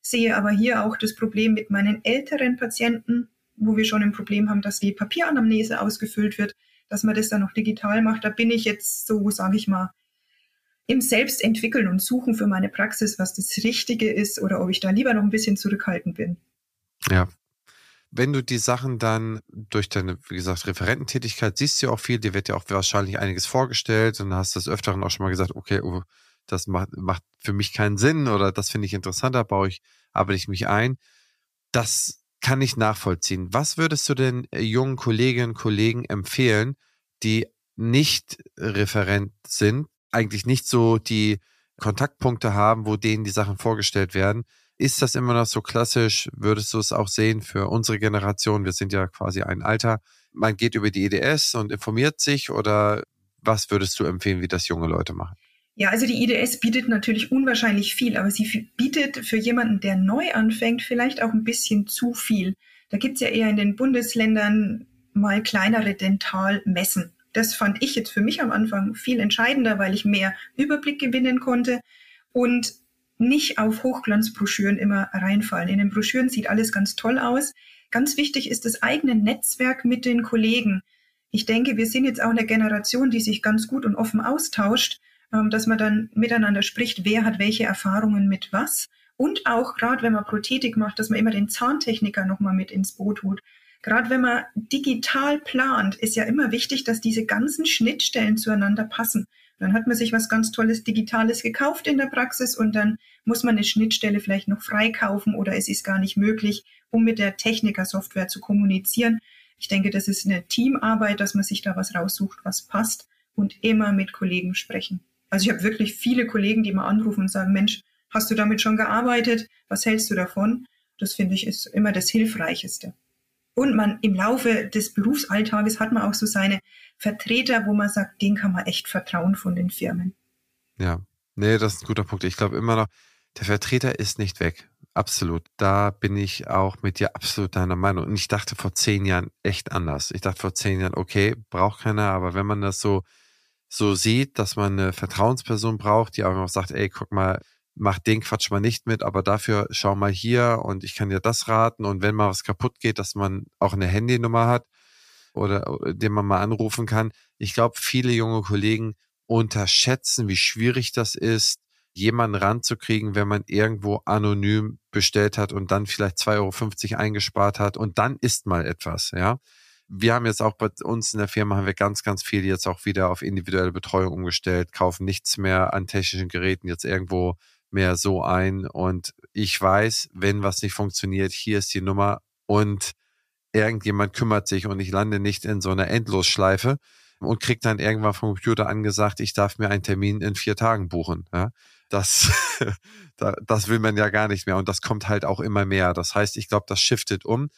Sehe aber hier auch das Problem mit meinen älteren Patienten, wo wir schon ein Problem haben, dass die Papieranamnese ausgefüllt wird, dass man das dann noch digital macht. Da bin ich jetzt so, sage ich mal, im Selbstentwickeln und Suchen für meine Praxis, was das Richtige ist oder ob ich da lieber noch ein bisschen zurückhaltend bin. Ja. Wenn du die Sachen dann durch deine, wie gesagt, Referententätigkeit siehst du ja auch viel, dir wird ja auch wahrscheinlich einiges vorgestellt und hast das Öfteren auch schon mal gesagt, okay, oh, das macht, macht für mich keinen Sinn oder das finde ich interessanter, baue ich, arbeite ich mich ein. Das kann ich nachvollziehen. Was würdest du den äh, jungen Kolleginnen und Kollegen empfehlen, die nicht Referent sind, eigentlich nicht so die Kontaktpunkte haben, wo denen die Sachen vorgestellt werden? Ist das immer noch so klassisch? Würdest du es auch sehen für unsere Generation? Wir sind ja quasi ein Alter. Man geht über die EDS und informiert sich oder was würdest du empfehlen, wie das junge Leute machen? Ja, also die IDS bietet natürlich unwahrscheinlich viel, aber sie bietet für jemanden, der neu anfängt, vielleicht auch ein bisschen zu viel. Da gibt's ja eher in den Bundesländern mal kleinere Dentalmessen. Das fand ich jetzt für mich am Anfang viel entscheidender, weil ich mehr Überblick gewinnen konnte und nicht auf Hochglanzbroschüren immer reinfallen. In den Broschüren sieht alles ganz toll aus. Ganz wichtig ist das eigene Netzwerk mit den Kollegen. Ich denke, wir sind jetzt auch eine Generation, die sich ganz gut und offen austauscht ähm, dass man dann miteinander spricht, wer hat welche Erfahrungen mit was. Und auch gerade wenn man Prothetik macht, dass man immer den Zahntechniker nochmal mit ins Boot holt. Gerade wenn man digital plant, ist ja immer wichtig, dass diese ganzen Schnittstellen zueinander passen. Dann hat man sich was ganz Tolles Digitales gekauft in der Praxis und dann muss man eine Schnittstelle vielleicht noch freikaufen oder es ist gar nicht möglich, um mit der Techniker-Software zu kommunizieren. Ich denke, das ist eine Teamarbeit, dass man sich da was raussucht, was passt und immer mit Kollegen sprechen. Also ich habe wirklich viele Kollegen, die mal anrufen und sagen, Mensch, hast du damit schon gearbeitet? Was hältst du davon? Das finde ich ist immer das Hilfreicheste. Und man im Laufe des Berufsalltages hat man auch so seine Vertreter, wo man sagt, denen kann man echt vertrauen von den Firmen. Ja, nee, das ist ein guter Punkt. Ich glaube immer noch, der Vertreter ist nicht weg. Absolut. Da bin ich auch mit dir absolut deiner Meinung. Und ich dachte vor zehn Jahren echt anders. Ich dachte vor zehn Jahren, okay, braucht keiner, aber wenn man das so so sieht, dass man eine Vertrauensperson braucht, die einfach sagt, ey, guck mal, mach den Quatsch mal nicht mit, aber dafür schau mal hier und ich kann dir das raten und wenn mal was kaputt geht, dass man auch eine Handynummer hat oder den man mal anrufen kann. Ich glaube, viele junge Kollegen unterschätzen, wie schwierig das ist, jemanden ranzukriegen, wenn man irgendwo anonym bestellt hat und dann vielleicht 2,50 Euro eingespart hat und dann ist mal etwas, ja wir haben jetzt auch bei uns in der Firma haben wir ganz, ganz viel jetzt auch wieder auf individuelle Betreuung umgestellt, kaufen nichts mehr an technischen Geräten jetzt irgendwo mehr so ein. Und ich weiß, wenn was nicht funktioniert, hier ist die Nummer und irgendjemand kümmert sich und ich lande nicht in so einer Endlosschleife und krieg dann irgendwann vom Computer angesagt, ich darf mir einen Termin in vier Tagen buchen. Ja? Das, (laughs) das will man ja gar nicht mehr und das kommt halt auch immer mehr. Das heißt, ich glaube, das shiftet um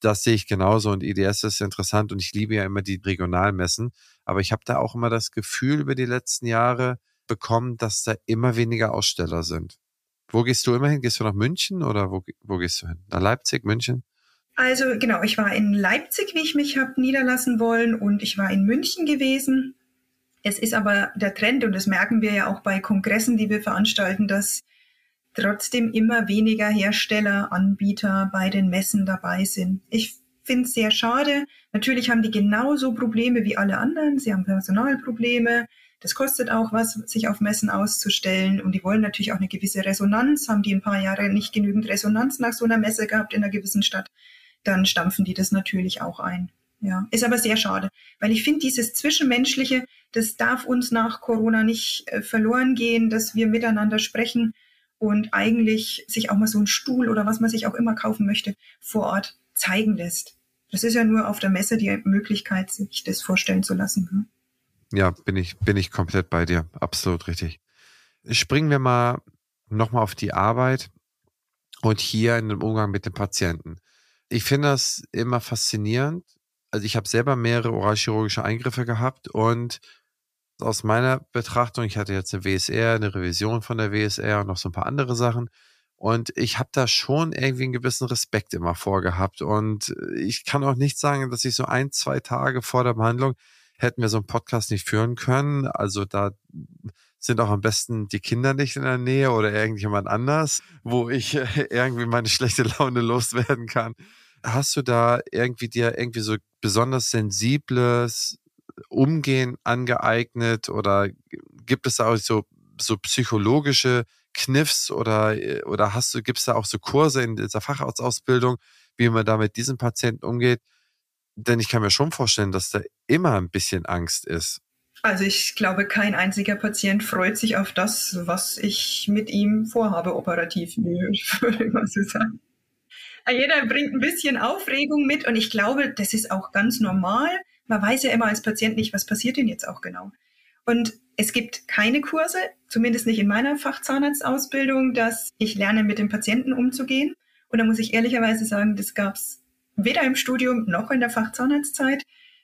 das sehe ich genauso und IDS ist interessant und ich liebe ja immer die Regionalmessen. Aber ich habe da auch immer das Gefühl über die letzten Jahre bekommen, dass da immer weniger Aussteller sind. Wo gehst du immer hin? Gehst du nach München oder wo, wo gehst du hin? Nach Leipzig, München? Also genau, ich war in Leipzig, wie ich mich habe niederlassen wollen und ich war in München gewesen. Es ist aber der Trend und das merken wir ja auch bei Kongressen, die wir veranstalten, dass trotzdem immer weniger Hersteller, Anbieter bei den Messen dabei sind. Ich finde es sehr schade. Natürlich haben die genauso Probleme wie alle anderen. Sie haben Personalprobleme. Das kostet auch was, sich auf Messen auszustellen. Und die wollen natürlich auch eine gewisse Resonanz. Haben die ein paar Jahre nicht genügend Resonanz nach so einer Messe gehabt in einer gewissen Stadt, dann stampfen die das natürlich auch ein. Ja, ist aber sehr schade, weil ich finde, dieses Zwischenmenschliche, das darf uns nach Corona nicht äh, verloren gehen, dass wir miteinander sprechen und eigentlich sich auch mal so einen Stuhl oder was man sich auch immer kaufen möchte, vor Ort zeigen lässt. Das ist ja nur auf der Messe die Möglichkeit, sich das vorstellen zu lassen. Hm? Ja, bin ich, bin ich komplett bei dir. Absolut richtig. Springen wir mal nochmal auf die Arbeit und hier in dem Umgang mit den Patienten. Ich finde das immer faszinierend. Also ich habe selber mehrere oralchirurgische Eingriffe gehabt und aus meiner Betrachtung, ich hatte jetzt eine WSR, eine Revision von der WSR und noch so ein paar andere Sachen. Und ich habe da schon irgendwie einen gewissen Respekt immer vorgehabt. Und ich kann auch nicht sagen, dass ich so ein, zwei Tage vor der Behandlung hätten wir so einen Podcast nicht führen können. Also da sind auch am besten die Kinder nicht in der Nähe oder irgendjemand anders, wo ich irgendwie meine schlechte Laune loswerden kann. Hast du da irgendwie dir irgendwie so besonders sensibles Umgehen angeeignet oder gibt es da auch so, so psychologische Kniffs oder, oder hast du, gibt es da auch so Kurse in dieser Facharztausbildung, wie man da mit diesen Patienten umgeht? Denn ich kann mir schon vorstellen, dass da immer ein bisschen Angst ist. Also ich glaube, kein einziger Patient freut sich auf das, was ich mit ihm vorhabe, operativ, (laughs) würde ich mal so sagen. Jeder bringt ein bisschen Aufregung mit und ich glaube, das ist auch ganz normal. Man weiß ja immer als Patient nicht, was passiert denn jetzt auch genau. Und es gibt keine Kurse, zumindest nicht in meiner Fachzahnarztausbildung, dass ich lerne, mit dem Patienten umzugehen. Und da muss ich ehrlicherweise sagen, das gab es weder im Studium noch in der Fachzahnarztzeit.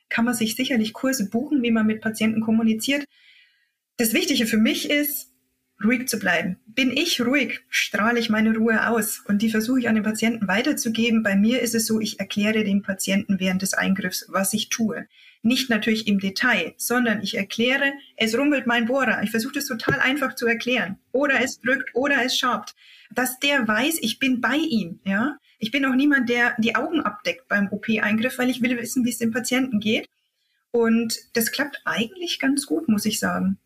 Kann man sich sicherlich Kurse buchen, wie man mit Patienten kommuniziert. Das Wichtige für mich ist, ruhig zu bleiben. Bin ich ruhig, strahle ich meine Ruhe aus und die versuche ich an den Patienten weiterzugeben. Bei mir ist es so, ich erkläre dem Patienten während des Eingriffs, was ich tue. Nicht natürlich im Detail, sondern ich erkläre, es rumpelt mein Bohrer. Ich versuche das total einfach zu erklären. Oder es drückt oder es schabt. Dass der weiß, ich bin bei ihm, ja. Ich bin auch niemand, der die Augen abdeckt beim OP-Eingriff, weil ich will wissen, wie es dem Patienten geht. Und das klappt eigentlich ganz gut, muss ich sagen.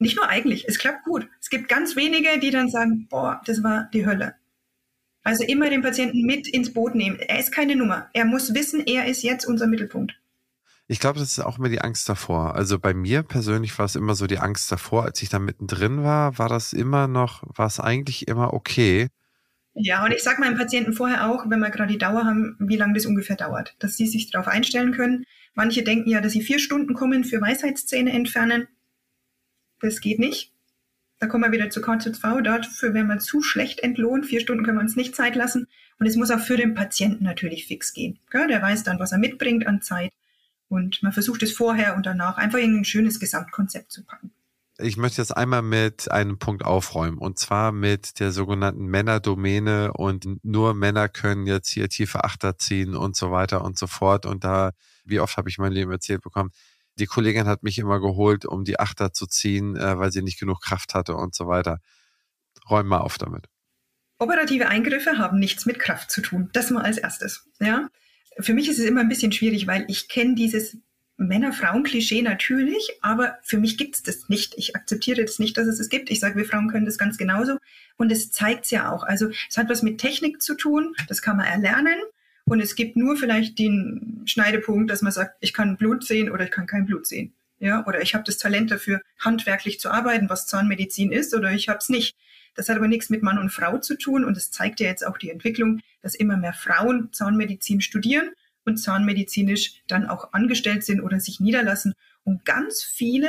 Nicht nur eigentlich, es klappt gut. Es gibt ganz wenige, die dann sagen, boah, das war die Hölle. Also immer den Patienten mit ins Boot nehmen. Er ist keine Nummer. Er muss wissen, er ist jetzt unser Mittelpunkt. Ich glaube, das ist auch immer die Angst davor. Also bei mir persönlich war es immer so die Angst davor, als ich da mittendrin war, war das immer noch, war es eigentlich immer okay. Ja, und ich sage meinen Patienten vorher auch, wenn wir gerade die Dauer haben, wie lange das ungefähr dauert, dass sie sich darauf einstellen können. Manche denken ja, dass sie vier Stunden kommen für Weisheitszähne entfernen. Das geht nicht. Da kommen wir wieder zu KZV. Dafür werden wir zu schlecht entlohnt. Vier Stunden können wir uns nicht Zeit lassen. Und es muss auch für den Patienten natürlich fix gehen. Der weiß dann, was er mitbringt an Zeit. Und man versucht es vorher und danach einfach in ein schönes Gesamtkonzept zu packen. Ich möchte jetzt einmal mit einem Punkt aufräumen und zwar mit der sogenannten Männerdomäne und nur Männer können jetzt hier tiefe Achter ziehen und so weiter und so fort. Und da, wie oft habe ich mein Leben erzählt bekommen, die Kollegin hat mich immer geholt, um die Achter zu ziehen, äh, weil sie nicht genug Kraft hatte und so weiter. Räum mal auf damit. Operative Eingriffe haben nichts mit Kraft zu tun. Das mal als erstes. Ja? Für mich ist es immer ein bisschen schwierig, weil ich kenne dieses Männer-Frauen-Klischee natürlich, aber für mich gibt es das nicht. Ich akzeptiere das nicht, dass es es gibt. Ich sage, wir Frauen können das ganz genauso. Und es zeigt es ja auch. Also es hat was mit Technik zu tun, das kann man erlernen. Und es gibt nur vielleicht den Schneidepunkt, dass man sagt, ich kann Blut sehen oder ich kann kein Blut sehen. Ja, oder ich habe das Talent dafür, handwerklich zu arbeiten, was Zahnmedizin ist, oder ich habe es nicht. Das hat aber nichts mit Mann und Frau zu tun und es zeigt ja jetzt auch die Entwicklung, dass immer mehr Frauen Zahnmedizin studieren und zahnmedizinisch dann auch angestellt sind oder sich niederlassen. Und ganz viele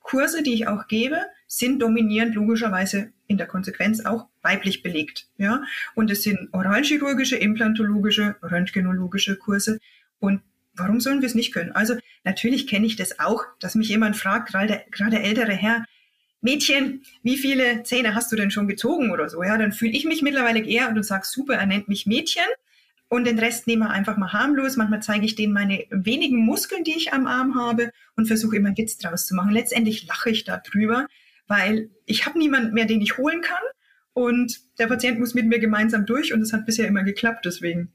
Kurse, die ich auch gebe, sind dominierend logischerweise in der Konsequenz auch weiblich belegt. Ja? Und es sind oralchirurgische, implantologische, röntgenologische Kurse. Und warum sollen wir es nicht können? Also natürlich kenne ich das auch, dass mich jemand fragt, gerade, gerade ältere Herr, Mädchen, wie viele Zähne hast du denn schon gezogen oder so? Ja, dann fühle ich mich mittlerweile eher und sage, super, er nennt mich Mädchen. Und den Rest nehmen wir einfach mal harmlos. Manchmal zeige ich denen meine wenigen Muskeln, die ich am Arm habe und versuche immer einen Witz draus zu machen. Letztendlich lache ich da drüber, weil ich habe niemanden mehr, den ich holen kann. Und der Patient muss mit mir gemeinsam durch und es hat bisher immer geklappt, deswegen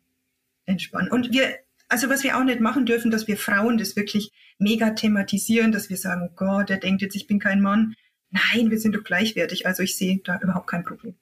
entspannen. Und wir, also was wir auch nicht machen dürfen, dass wir Frauen das wirklich mega thematisieren, dass wir sagen, oh Gott, der denkt jetzt, ich bin kein Mann. Nein, wir sind doch gleichwertig. Also ich sehe da überhaupt kein Problem.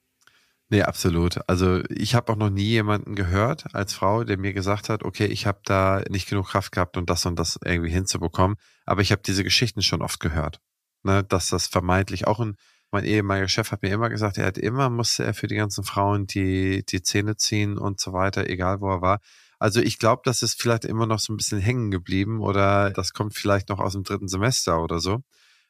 Nee, absolut. Also ich habe auch noch nie jemanden gehört als Frau, der mir gesagt hat, okay, ich habe da nicht genug Kraft gehabt, um das und das irgendwie hinzubekommen. Aber ich habe diese Geschichten schon oft gehört. Ne, dass das vermeintlich auch ein, mein ehemaliger Chef hat mir immer gesagt, er hat immer, musste er für die ganzen Frauen die, die Zähne ziehen und so weiter, egal wo er war. Also ich glaube, das ist vielleicht immer noch so ein bisschen hängen geblieben oder das kommt vielleicht noch aus dem dritten Semester oder so.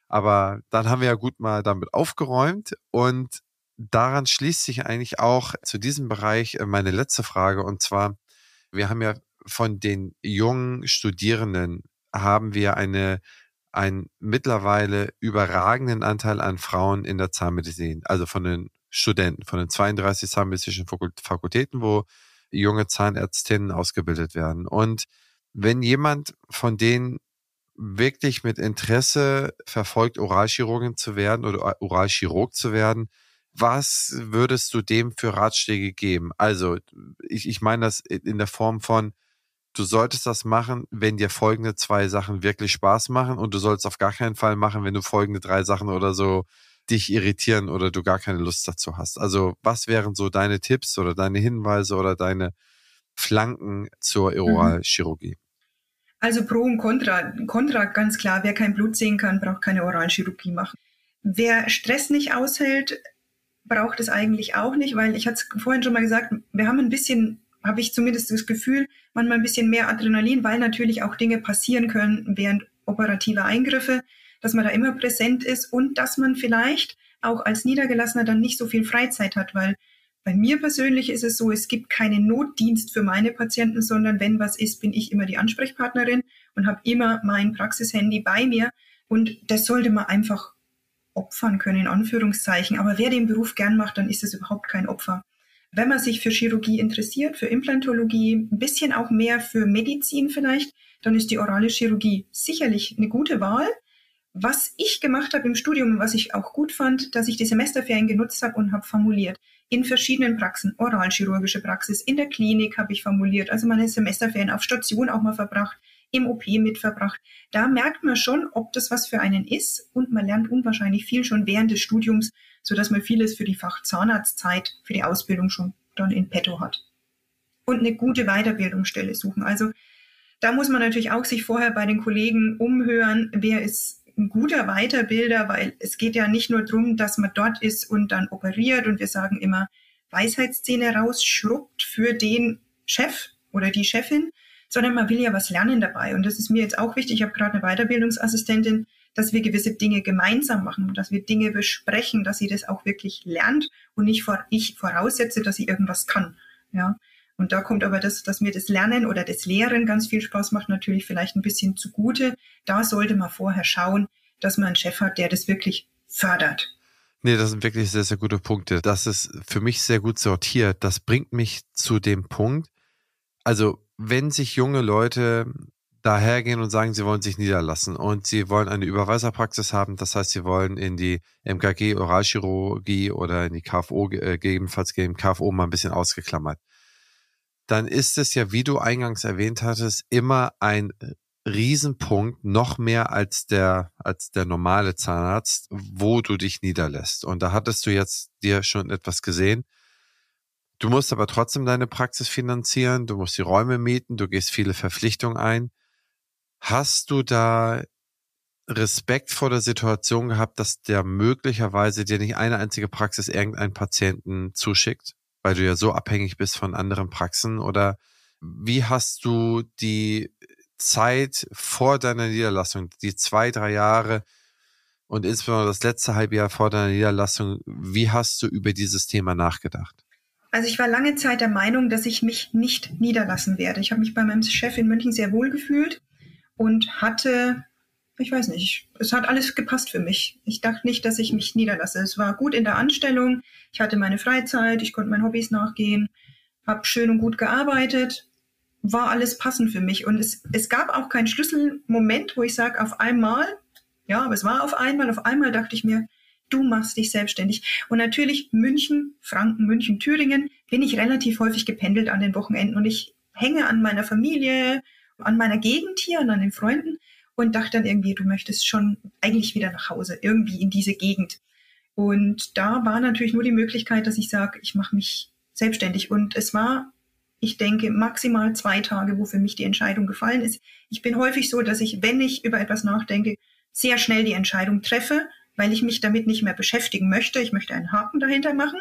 Aber dann haben wir ja gut mal damit aufgeräumt und daran schließt sich eigentlich auch zu diesem Bereich äh, meine letzte Frage. Und zwar, wir haben ja von den jungen Studierenden haben wir eine, einen mittlerweile überragenden Anteil an Frauen in der Zahnmedizin, also von den Studenten, von den 32 zahnmedizinischen Fakultäten, wo junge Zahnärztinnen ausgebildet werden. Und wenn jemand von denen wirklich mit Interesse verfolgt, Oralchirurgin zu werden oder Oralchirurg zu werden, was würdest du dem für Ratschläge geben? Also, ich, ich meine das in der Form von, du solltest das machen, wenn dir folgende zwei Sachen wirklich Spaß machen und du sollst auf gar keinen Fall machen, wenn du folgende drei Sachen oder so dich irritieren oder du gar keine Lust dazu hast. Also, was wären so deine Tipps oder deine Hinweise oder deine Flanken zur Oralchirurgie? Also Pro und Contra. Contra ganz klar, wer kein Blut sehen kann, braucht keine Oralchirurgie machen. Wer Stress nicht aushält, braucht es eigentlich auch nicht, weil ich hatte es vorhin schon mal gesagt, wir haben ein bisschen, habe ich zumindest das Gefühl, manchmal ein bisschen mehr Adrenalin, weil natürlich auch Dinge passieren können während operativer Eingriffe, dass man da immer präsent ist und dass man vielleicht auch als Niedergelassener dann nicht so viel Freizeit hat, weil bei mir persönlich ist es so, es gibt keinen Notdienst für meine Patienten, sondern wenn was ist, bin ich immer die Ansprechpartnerin und habe immer mein Praxishandy bei mir. Und das sollte man einfach opfern können, in Anführungszeichen. Aber wer den Beruf gern macht, dann ist es überhaupt kein Opfer. Wenn man sich für Chirurgie interessiert, für Implantologie, ein bisschen auch mehr für Medizin vielleicht, dann ist die orale Chirurgie sicherlich eine gute Wahl. Was ich gemacht habe im Studium, was ich auch gut fand, dass ich die Semesterferien genutzt habe und habe formuliert. In verschiedenen Praxen, oralchirurgische Praxis, in der Klinik habe ich formuliert, also meine Semesterferien auf Station auch mal verbracht im OP mitverbracht. Da merkt man schon, ob das was für einen ist und man lernt unwahrscheinlich viel schon während des Studiums, so dass man vieles für die Fachzahnarztzeit, für die Ausbildung schon dann in petto hat. Und eine gute Weiterbildungsstelle suchen. Also da muss man natürlich auch sich vorher bei den Kollegen umhören, wer ist ein guter Weiterbilder, weil es geht ja nicht nur darum, dass man dort ist und dann operiert und wir sagen immer Weisheitsszene rausschrubbt für den Chef oder die Chefin, sondern man will ja was lernen dabei. Und das ist mir jetzt auch wichtig. Ich habe gerade eine Weiterbildungsassistentin, dass wir gewisse Dinge gemeinsam machen, dass wir Dinge besprechen, dass sie das auch wirklich lernt und nicht vor, ich voraussetze, dass sie irgendwas kann. Ja. Und da kommt aber das, dass mir das Lernen oder das Lehren ganz viel Spaß macht, natürlich vielleicht ein bisschen zugute. Da sollte man vorher schauen, dass man einen Chef hat, der das wirklich fördert. Nee, das sind wirklich sehr, sehr gute Punkte. Das ist für mich sehr gut sortiert. Das bringt mich zu dem Punkt. Also wenn sich junge Leute dahergehen und sagen, sie wollen sich niederlassen und sie wollen eine Überweiserpraxis haben, das heißt, sie wollen in die MKG Oralchirurgie oder in die KFO äh, gegebenenfalls gehen, KFO mal ein bisschen ausgeklammert, dann ist es ja, wie du eingangs erwähnt hattest, immer ein Riesenpunkt, noch mehr als der, als der normale Zahnarzt, wo du dich niederlässt. Und da hattest du jetzt dir schon etwas gesehen. Du musst aber trotzdem deine Praxis finanzieren, du musst die Räume mieten, du gehst viele Verpflichtungen ein. Hast du da Respekt vor der Situation gehabt, dass der möglicherweise dir nicht eine einzige Praxis irgendeinen Patienten zuschickt, weil du ja so abhängig bist von anderen Praxen? Oder wie hast du die Zeit vor deiner Niederlassung, die zwei, drei Jahre und insbesondere das letzte halbe Jahr vor deiner Niederlassung, wie hast du über dieses Thema nachgedacht? Also ich war lange Zeit der Meinung, dass ich mich nicht niederlassen werde. Ich habe mich bei meinem Chef in München sehr wohl gefühlt und hatte, ich weiß nicht, es hat alles gepasst für mich. Ich dachte nicht, dass ich mich niederlasse. Es war gut in der Anstellung, ich hatte meine Freizeit, ich konnte meinen Hobbys nachgehen, habe schön und gut gearbeitet, war alles passend für mich. Und es, es gab auch keinen Schlüsselmoment, wo ich sage, auf einmal, ja, aber es war auf einmal, auf einmal dachte ich mir, du machst dich selbstständig. Und natürlich München, Franken, München, Thüringen bin ich relativ häufig gependelt an den Wochenenden und ich hänge an meiner Familie, an meiner Gegend hier und an den Freunden und dachte dann irgendwie, du möchtest schon eigentlich wieder nach Hause, irgendwie in diese Gegend. Und da war natürlich nur die Möglichkeit, dass ich sage, ich mache mich selbstständig. Und es war, ich denke, maximal zwei Tage, wo für mich die Entscheidung gefallen ist. Ich bin häufig so, dass ich, wenn ich über etwas nachdenke, sehr schnell die Entscheidung treffe weil ich mich damit nicht mehr beschäftigen möchte. Ich möchte einen Haken dahinter machen.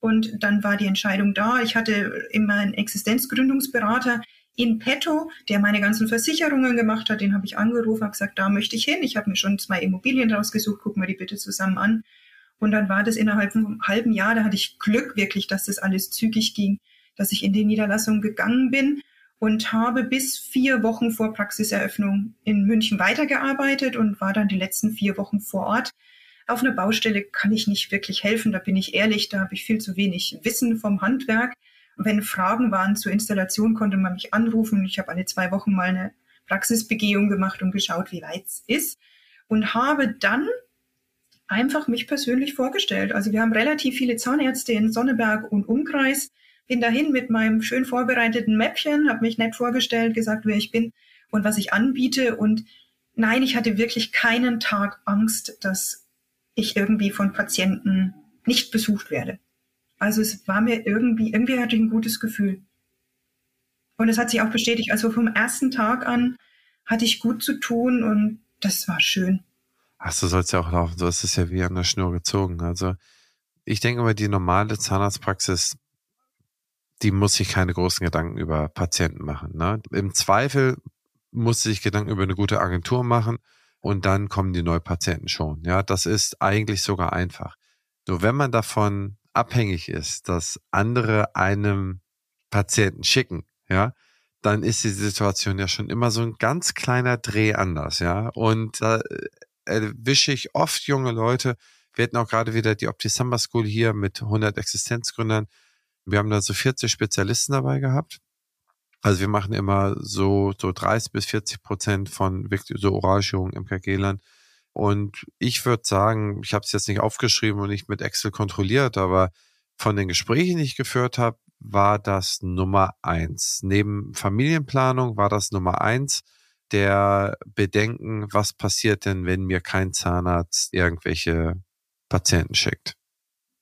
Und dann war die Entscheidung da. Ich hatte immer einen Existenzgründungsberater in petto, der meine ganzen Versicherungen gemacht hat. Den habe ich angerufen, habe gesagt, da möchte ich hin. Ich habe mir schon zwei Immobilien rausgesucht, gucken wir die bitte zusammen an. Und dann war das innerhalb von einem halben Jahr, da hatte ich Glück wirklich, dass das alles zügig ging, dass ich in die Niederlassung gegangen bin und habe bis vier Wochen vor Praxiseröffnung in München weitergearbeitet und war dann die letzten vier Wochen vor Ort. Auf einer Baustelle kann ich nicht wirklich helfen, da bin ich ehrlich, da habe ich viel zu wenig Wissen vom Handwerk. Wenn Fragen waren zur Installation, konnte man mich anrufen. Ich habe alle zwei Wochen mal eine Praxisbegehung gemacht und geschaut, wie weit es ist. Und habe dann einfach mich persönlich vorgestellt. Also wir haben relativ viele Zahnärzte in Sonneberg und Umkreis. Bin dahin mit meinem schön vorbereiteten Mäppchen, habe mich nett vorgestellt, gesagt, wer ich bin und was ich anbiete. Und nein, ich hatte wirklich keinen Tag Angst, dass ich irgendwie von Patienten nicht besucht werde. Also es war mir irgendwie, irgendwie hatte ich ein gutes Gefühl. Und es hat sich auch bestätigt. Also vom ersten Tag an hatte ich gut zu tun und das war schön. Ach, so soll es ja auch laufen. So ist es ja wie an der Schnur gezogen. Also ich denke mal, die normale Zahnarztpraxis, die muss sich keine großen Gedanken über Patienten machen. Ne? Im Zweifel muss sich Gedanken über eine gute Agentur machen und dann kommen die Neupatienten schon. Ja, das ist eigentlich sogar einfach. Nur wenn man davon abhängig ist, dass andere einem Patienten schicken, ja, dann ist die Situation ja schon immer so ein ganz kleiner Dreh anders, ja. Und da äh, erwische ich oft junge Leute. Wir hatten auch gerade wieder die Opti Summer School hier mit 100 Existenzgründern. Wir haben da so 40 Spezialisten dabei gehabt. Also wir machen immer so, so 30 bis 40 Prozent von wirklich so Oralchirurgen im KG-Land. Und ich würde sagen, ich habe es jetzt nicht aufgeschrieben und nicht mit Excel kontrolliert, aber von den Gesprächen, die ich geführt habe, war das Nummer eins. Neben Familienplanung war das Nummer eins der Bedenken, was passiert denn, wenn mir kein Zahnarzt irgendwelche Patienten schickt.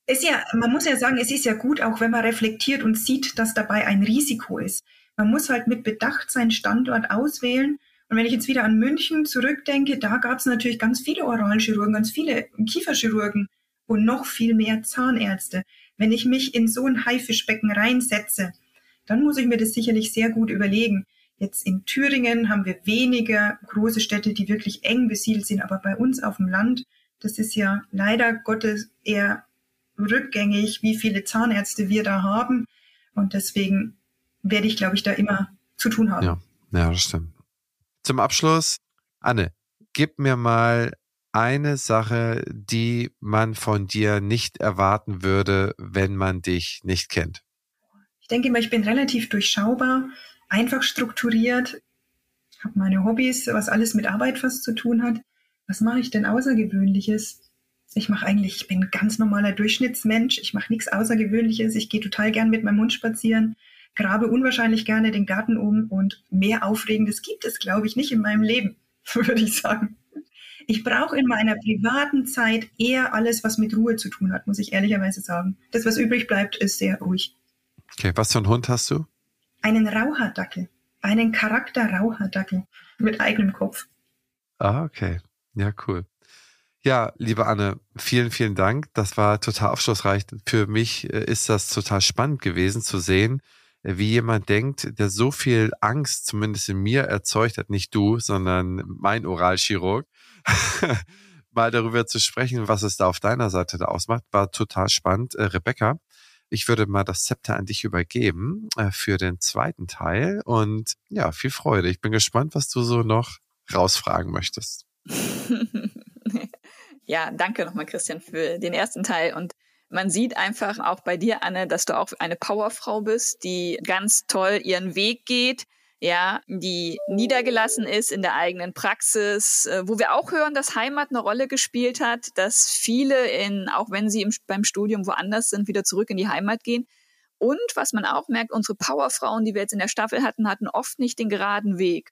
Ist ja, man muss ja sagen, es ist ja gut, auch wenn man reflektiert und sieht, dass dabei ein Risiko ist. Man muss halt mit Bedacht seinen Standort auswählen. Und wenn ich jetzt wieder an München zurückdenke, da gab es natürlich ganz viele Oralchirurgen, ganz viele Kieferchirurgen und noch viel mehr Zahnärzte. Wenn ich mich in so ein Haifischbecken reinsetze, dann muss ich mir das sicherlich sehr gut überlegen. Jetzt in Thüringen haben wir weniger große Städte, die wirklich eng besiedelt sind, aber bei uns auf dem Land, das ist ja leider Gottes eher rückgängig, wie viele Zahnärzte wir da haben. Und deswegen werde ich, glaube ich, da immer zu tun haben. Ja, ja, das stimmt. Zum Abschluss, Anne, gib mir mal eine Sache, die man von dir nicht erwarten würde, wenn man dich nicht kennt? Ich denke mal, ich bin relativ durchschaubar, einfach strukturiert, habe meine Hobbys, was alles mit Arbeit was zu tun hat. Was mache ich denn Außergewöhnliches? Ich mache eigentlich, ich bin ein ganz normaler Durchschnittsmensch. Ich mache nichts Außergewöhnliches. Ich gehe total gern mit meinem Hund spazieren, grabe unwahrscheinlich gerne den Garten um und mehr Aufregendes gibt es, glaube ich, nicht in meinem Leben, (laughs) würde ich sagen. Ich brauche in meiner privaten Zeit eher alles, was mit Ruhe zu tun hat, muss ich ehrlicherweise sagen. Das, was übrig bleibt, ist sehr ruhig. Okay, was für einen Hund hast du? Einen Rauhaardackel. Einen Charakter Rauhaardackel mit eigenem Kopf. Ah, okay. Ja, cool. Ja, liebe Anne, vielen, vielen Dank. Das war total aufschlussreich. Für mich äh, ist das total spannend gewesen zu sehen, wie jemand denkt, der so viel Angst zumindest in mir erzeugt hat, nicht du, sondern mein Oralchirurg, (laughs) mal darüber zu sprechen, was es da auf deiner Seite da ausmacht, war total spannend. Äh, Rebecca, ich würde mal das Zepter an dich übergeben äh, für den zweiten Teil und ja, viel Freude. Ich bin gespannt, was du so noch rausfragen möchtest. (laughs) ja, danke nochmal, Christian, für den ersten Teil und man sieht einfach auch bei dir, Anne, dass du auch eine Powerfrau bist, die ganz toll ihren Weg geht, ja, die niedergelassen ist in der eigenen Praxis, äh, wo wir auch hören, dass Heimat eine Rolle gespielt hat, dass viele in, auch wenn sie im, beim Studium woanders sind, wieder zurück in die Heimat gehen. Und was man auch merkt, unsere Powerfrauen, die wir jetzt in der Staffel hatten, hatten oft nicht den geraden Weg.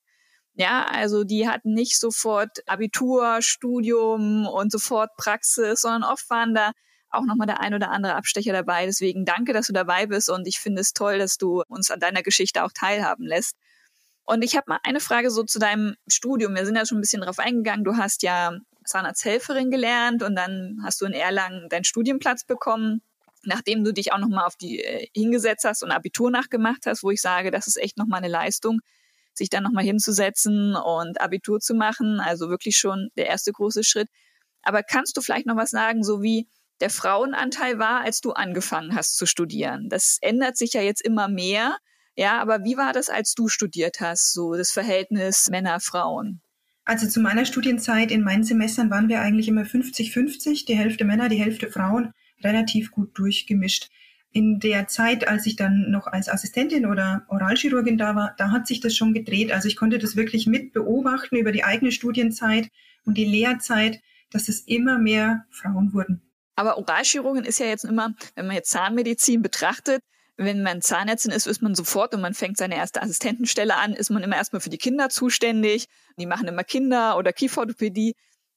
Ja, also die hatten nicht sofort Abitur, Studium und sofort Praxis, sondern oft waren da auch nochmal der ein oder andere Abstecher dabei. Deswegen danke, dass du dabei bist und ich finde es toll, dass du uns an deiner Geschichte auch teilhaben lässt. Und ich habe mal eine Frage so zu deinem Studium. Wir sind ja schon ein bisschen drauf eingegangen. Du hast ja Zahnarzthelferin gelernt und dann hast du in Erlangen deinen Studienplatz bekommen, nachdem du dich auch nochmal auf die äh, hingesetzt hast und Abitur nachgemacht hast, wo ich sage, das ist echt nochmal eine Leistung, sich dann nochmal hinzusetzen und Abitur zu machen. Also wirklich schon der erste große Schritt. Aber kannst du vielleicht noch was sagen, so wie der Frauenanteil war, als du angefangen hast zu studieren? Das ändert sich ja jetzt immer mehr. Ja, aber wie war das, als du studiert hast, so das Verhältnis Männer-Frauen? Also zu meiner Studienzeit in meinen Semestern waren wir eigentlich immer 50-50, die Hälfte Männer, die Hälfte Frauen, relativ gut durchgemischt. In der Zeit, als ich dann noch als Assistentin oder Oralchirurgin da war, da hat sich das schon gedreht. Also ich konnte das wirklich mit beobachten über die eigene Studienzeit und die Lehrzeit, dass es immer mehr Frauen wurden. Aber Oralchirurgin ist ja jetzt immer, wenn man jetzt Zahnmedizin betrachtet, wenn man Zahnärztin ist, ist man sofort und man fängt seine erste Assistentenstelle an, ist man immer erstmal für die Kinder zuständig. Die machen immer Kinder oder Kieferorthopädie.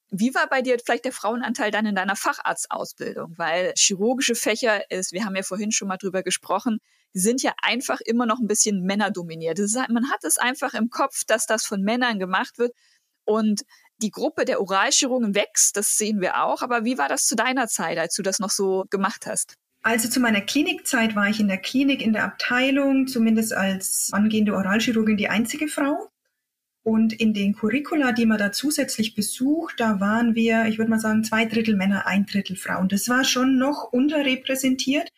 Wie war bei dir vielleicht der Frauenanteil dann in deiner Facharztausbildung? Weil chirurgische Fächer ist, wir haben ja vorhin schon mal drüber gesprochen, die sind ja einfach immer noch ein bisschen männerdominiert. Man hat es einfach im Kopf, dass das von Männern gemacht wird. Und die Gruppe der Oralchirurgen wächst, das sehen wir auch. Aber wie war das zu deiner Zeit, als du das noch so gemacht hast? Also zu meiner Klinikzeit war ich in der Klinik, in der Abteilung, zumindest als angehende Oralchirurgin die einzige Frau. Und in den Curricula, die man da zusätzlich besucht, da waren wir, ich würde mal sagen, zwei Drittel Männer, ein Drittel Frauen. Das war schon noch unterrepräsentiert.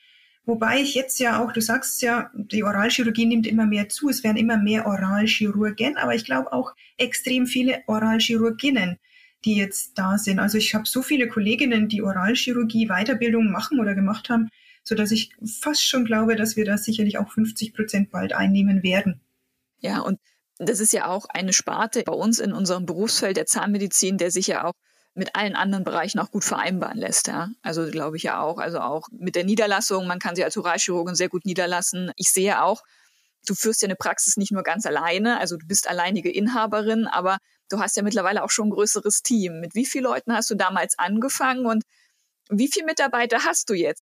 Wobei ich jetzt ja auch, du sagst ja, die Oralchirurgie nimmt immer mehr zu. Es werden immer mehr Oralchirurgen, aber ich glaube auch extrem viele Oralchirurginnen, die jetzt da sind. Also ich habe so viele Kolleginnen, die Oralchirurgie Weiterbildung machen oder gemacht haben, so dass ich fast schon glaube, dass wir da sicherlich auch 50 Prozent bald einnehmen werden. Ja, und das ist ja auch eine Sparte bei uns in unserem Berufsfeld der Zahnmedizin, der sich ja auch mit allen anderen Bereichen auch gut vereinbaren lässt. Ja? Also glaube ich ja auch. Also auch mit der Niederlassung, man kann sie als Oralchirurgin sehr gut niederlassen. Ich sehe auch, du führst ja eine Praxis nicht nur ganz alleine, also du bist alleinige Inhaberin, aber du hast ja mittlerweile auch schon ein größeres Team. Mit wie vielen Leuten hast du damals angefangen und wie viele Mitarbeiter hast du jetzt?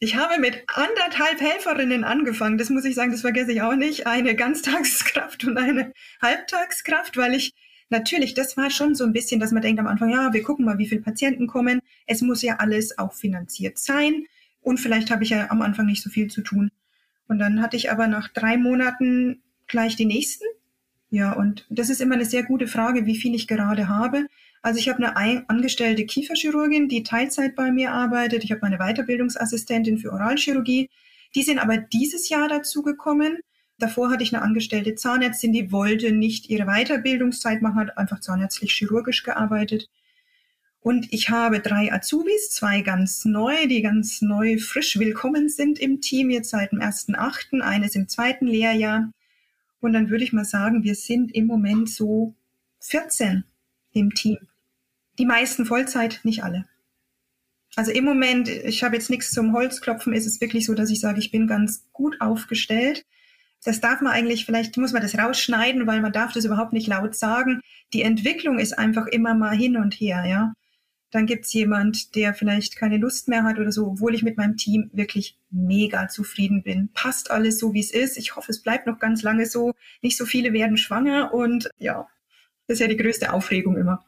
Ich habe mit anderthalb Helferinnen angefangen. Das muss ich sagen, das vergesse ich auch nicht. Eine Ganztagskraft und eine Halbtagskraft, weil ich natürlich, das war schon so ein bisschen, dass man denkt am Anfang, ja, wir gucken mal, wie viele Patienten kommen. Es muss ja alles auch finanziert sein. Und vielleicht habe ich ja am Anfang nicht so viel zu tun. Und dann hatte ich aber nach drei Monaten gleich die nächsten. Ja, und das ist immer eine sehr gute Frage, wie viel ich gerade habe. Also ich habe eine angestellte Kieferchirurgin, die Teilzeit bei mir arbeitet. Ich habe meine Weiterbildungsassistentin für Oralchirurgie. Die sind aber dieses Jahr dazugekommen. Davor hatte ich eine angestellte Zahnärztin, die wollte nicht ihre Weiterbildungszeit machen, hat einfach zahnärztlich chirurgisch gearbeitet. Und ich habe drei Azubis, zwei ganz neu, die ganz neu frisch willkommen sind im Team, jetzt seit dem 1.8., eines im zweiten Lehrjahr. Und dann würde ich mal sagen, wir sind im Moment so 14 im Team. Die meisten Vollzeit, nicht alle. Also im Moment, ich habe jetzt nichts zum Holzklopfen, ist es wirklich so, dass ich sage, ich bin ganz gut aufgestellt. Das darf man eigentlich, vielleicht muss man das rausschneiden, weil man darf das überhaupt nicht laut sagen. Die Entwicklung ist einfach immer mal hin und her, ja. Dann gibt's jemand, der vielleicht keine Lust mehr hat oder so, obwohl ich mit meinem Team wirklich mega zufrieden bin. Passt alles so, wie es ist. Ich hoffe, es bleibt noch ganz lange so. Nicht so viele werden schwanger und ja, das ist ja die größte Aufregung immer.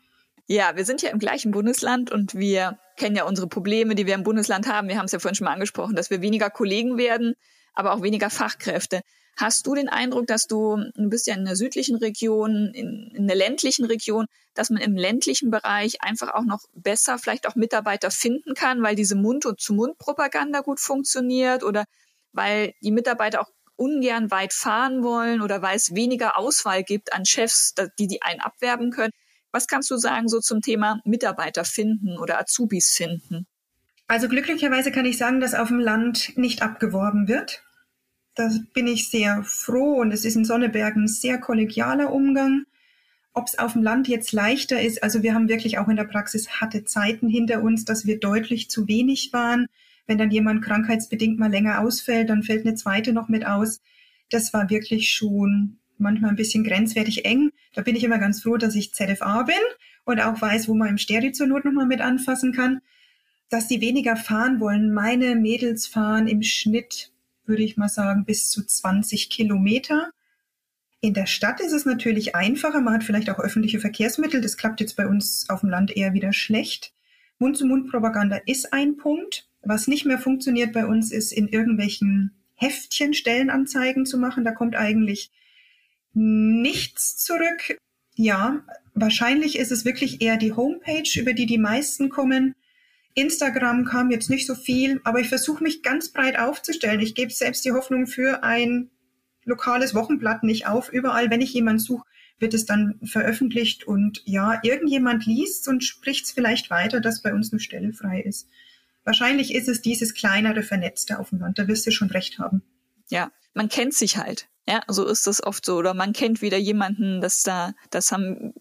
Ja, wir sind ja im gleichen Bundesland und wir kennen ja unsere Probleme, die wir im Bundesland haben. Wir haben es ja vorhin schon mal angesprochen, dass wir weniger Kollegen werden, aber auch weniger Fachkräfte. Hast du den Eindruck, dass du, du bist ja in der südlichen Region, in, in der ländlichen Region, dass man im ländlichen Bereich einfach auch noch besser vielleicht auch Mitarbeiter finden kann, weil diese Mund-zu-Mund-Propaganda gut funktioniert oder weil die Mitarbeiter auch ungern weit fahren wollen oder weil es weniger Auswahl gibt an Chefs, die die einen abwerben können. Was kannst du sagen so zum Thema Mitarbeiter finden oder Azubis finden? Also glücklicherweise kann ich sagen, dass auf dem Land nicht abgeworben wird. Da bin ich sehr froh und es ist in Sonneberg ein sehr kollegialer Umgang. Ob es auf dem Land jetzt leichter ist, also wir haben wirklich auch in der Praxis harte Zeiten hinter uns, dass wir deutlich zu wenig waren. Wenn dann jemand krankheitsbedingt mal länger ausfällt, dann fällt eine zweite noch mit aus. Das war wirklich schon manchmal ein bisschen grenzwertig eng. Da bin ich immer ganz froh, dass ich ZFA bin und auch weiß, wo man im Stereo zur Not nochmal mit anfassen kann. Dass die weniger fahren wollen. Meine Mädels fahren im Schnitt, würde ich mal sagen, bis zu 20 Kilometer. In der Stadt ist es natürlich einfacher. Man hat vielleicht auch öffentliche Verkehrsmittel. Das klappt jetzt bei uns auf dem Land eher wieder schlecht. Mund-zu-Mund-Propaganda ist ein Punkt. Was nicht mehr funktioniert bei uns, ist in irgendwelchen Heftchen Stellenanzeigen zu machen. Da kommt eigentlich nichts zurück. Ja, wahrscheinlich ist es wirklich eher die Homepage, über die die meisten kommen. Instagram kam jetzt nicht so viel, aber ich versuche mich ganz breit aufzustellen. Ich gebe selbst die Hoffnung für ein lokales Wochenblatt nicht auf. Überall, wenn ich jemanden suche, wird es dann veröffentlicht und ja, irgendjemand liest und spricht es vielleicht weiter, dass bei uns eine Stelle frei ist. Wahrscheinlich ist es dieses kleinere Vernetzte auf dem Land. Da wirst du schon recht haben. Ja, man kennt sich halt. Ja, so ist das oft so. Oder man kennt wieder jemanden, das da, das haben,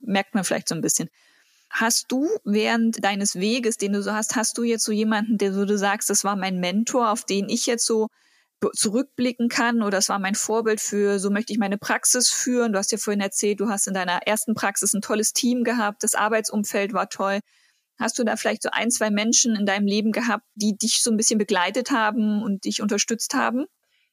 merkt man vielleicht so ein bisschen. Hast du während deines Weges, den du so hast, hast du jetzt so jemanden, der so du sagst, das war mein Mentor, auf den ich jetzt so zurückblicken kann oder es war mein Vorbild für, so möchte ich meine Praxis führen. Du hast ja vorhin erzählt, du hast in deiner ersten Praxis ein tolles Team gehabt, das Arbeitsumfeld war toll. Hast du da vielleicht so ein, zwei Menschen in deinem Leben gehabt, die dich so ein bisschen begleitet haben und dich unterstützt haben?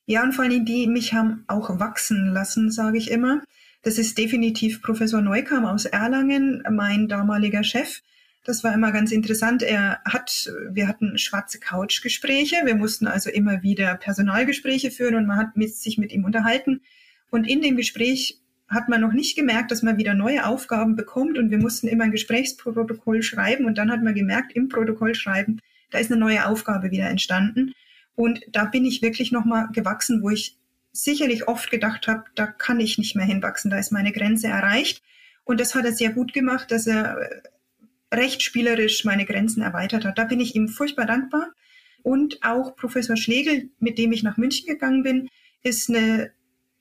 Ja, und vor allem die mich haben auch wachsen lassen, sage ich immer. Das ist definitiv Professor Neukam aus Erlangen, mein damaliger Chef. Das war immer ganz interessant. Er hat, wir hatten schwarze Couchgespräche. Wir mussten also immer wieder Personalgespräche führen und man hat mit, sich mit ihm unterhalten. Und in dem Gespräch hat man noch nicht gemerkt, dass man wieder neue Aufgaben bekommt und wir mussten immer ein Gesprächsprotokoll schreiben und dann hat man gemerkt, im Protokoll schreiben, da ist eine neue Aufgabe wieder entstanden. Und da bin ich wirklich nochmal gewachsen, wo ich sicherlich oft gedacht habe, da kann ich nicht mehr hinwachsen, da ist meine Grenze erreicht. Und das hat er sehr gut gemacht, dass er recht spielerisch meine Grenzen erweitert hat. Da bin ich ihm furchtbar dankbar. Und auch Professor Schlegel, mit dem ich nach München gegangen bin, ist eine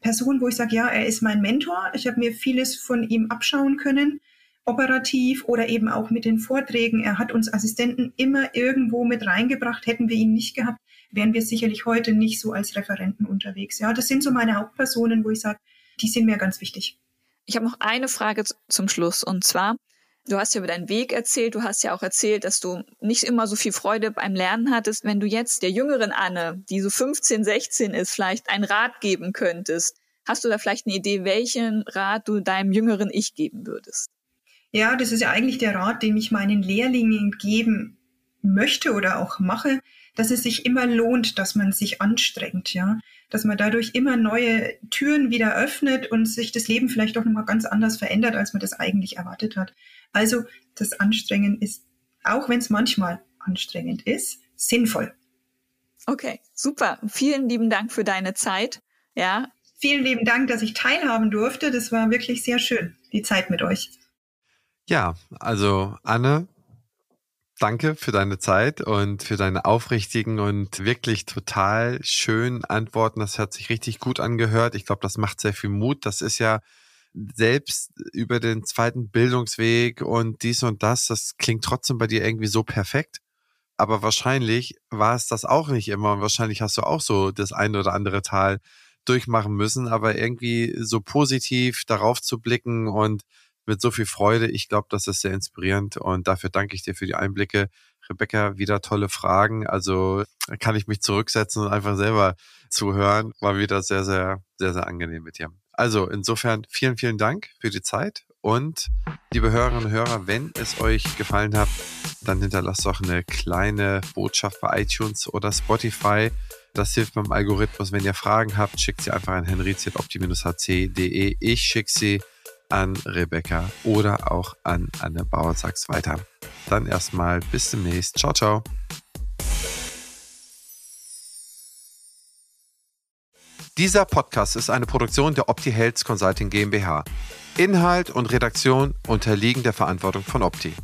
Person, wo ich sage, ja, er ist mein Mentor. Ich habe mir vieles von ihm abschauen können, operativ oder eben auch mit den Vorträgen. Er hat uns Assistenten immer irgendwo mit reingebracht. Hätten wir ihn nicht gehabt, wären wir sicherlich heute nicht so als Referenten unterwegs. Ja, das sind so meine Hauptpersonen, wo ich sage, die sind mir ganz wichtig. Ich habe noch eine Frage zum Schluss und zwar, Du hast ja über deinen Weg erzählt. Du hast ja auch erzählt, dass du nicht immer so viel Freude beim Lernen hattest. Wenn du jetzt der jüngeren Anne, die so 15, 16 ist, vielleicht einen Rat geben könntest, hast du da vielleicht eine Idee, welchen Rat du deinem jüngeren Ich geben würdest? Ja, das ist ja eigentlich der Rat, den ich meinen Lehrlingen geben möchte oder auch mache, dass es sich immer lohnt, dass man sich anstrengt, ja, dass man dadurch immer neue Türen wieder öffnet und sich das Leben vielleicht doch nochmal ganz anders verändert, als man das eigentlich erwartet hat. Also das Anstrengen ist, auch wenn es manchmal anstrengend ist, sinnvoll. Okay, super. Vielen lieben Dank für deine Zeit. Ja. Vielen lieben Dank, dass ich teilhaben durfte. Das war wirklich sehr schön, die Zeit mit euch. Ja, also Anne, danke für deine Zeit und für deine aufrichtigen und wirklich total schönen Antworten. Das hat sich richtig gut angehört. Ich glaube, das macht sehr viel Mut. Das ist ja selbst über den zweiten Bildungsweg und dies und das, das klingt trotzdem bei dir irgendwie so perfekt. Aber wahrscheinlich war es das auch nicht immer und wahrscheinlich hast du auch so das eine oder andere Tal durchmachen müssen, aber irgendwie so positiv darauf zu blicken und mit so viel Freude, ich glaube, das ist sehr inspirierend und dafür danke ich dir für die Einblicke. Rebecca, wieder tolle Fragen. Also kann ich mich zurücksetzen und einfach selber zuhören. War wieder sehr, sehr, sehr, sehr angenehm mit dir. Also insofern vielen, vielen Dank für die Zeit und liebe Hörerinnen und Hörer, wenn es euch gefallen hat, dann hinterlasst doch eine kleine Botschaft bei iTunes oder Spotify. Das hilft beim Algorithmus. Wenn ihr Fragen habt, schickt sie einfach an henriziat-hc.de. Ich schicke sie an Rebecca oder auch an Anne Bauersachs weiter. Dann erstmal bis demnächst. Ciao, ciao. Dieser Podcast ist eine Produktion der Opti Health Consulting GmbH. Inhalt und Redaktion unterliegen der Verantwortung von Opti.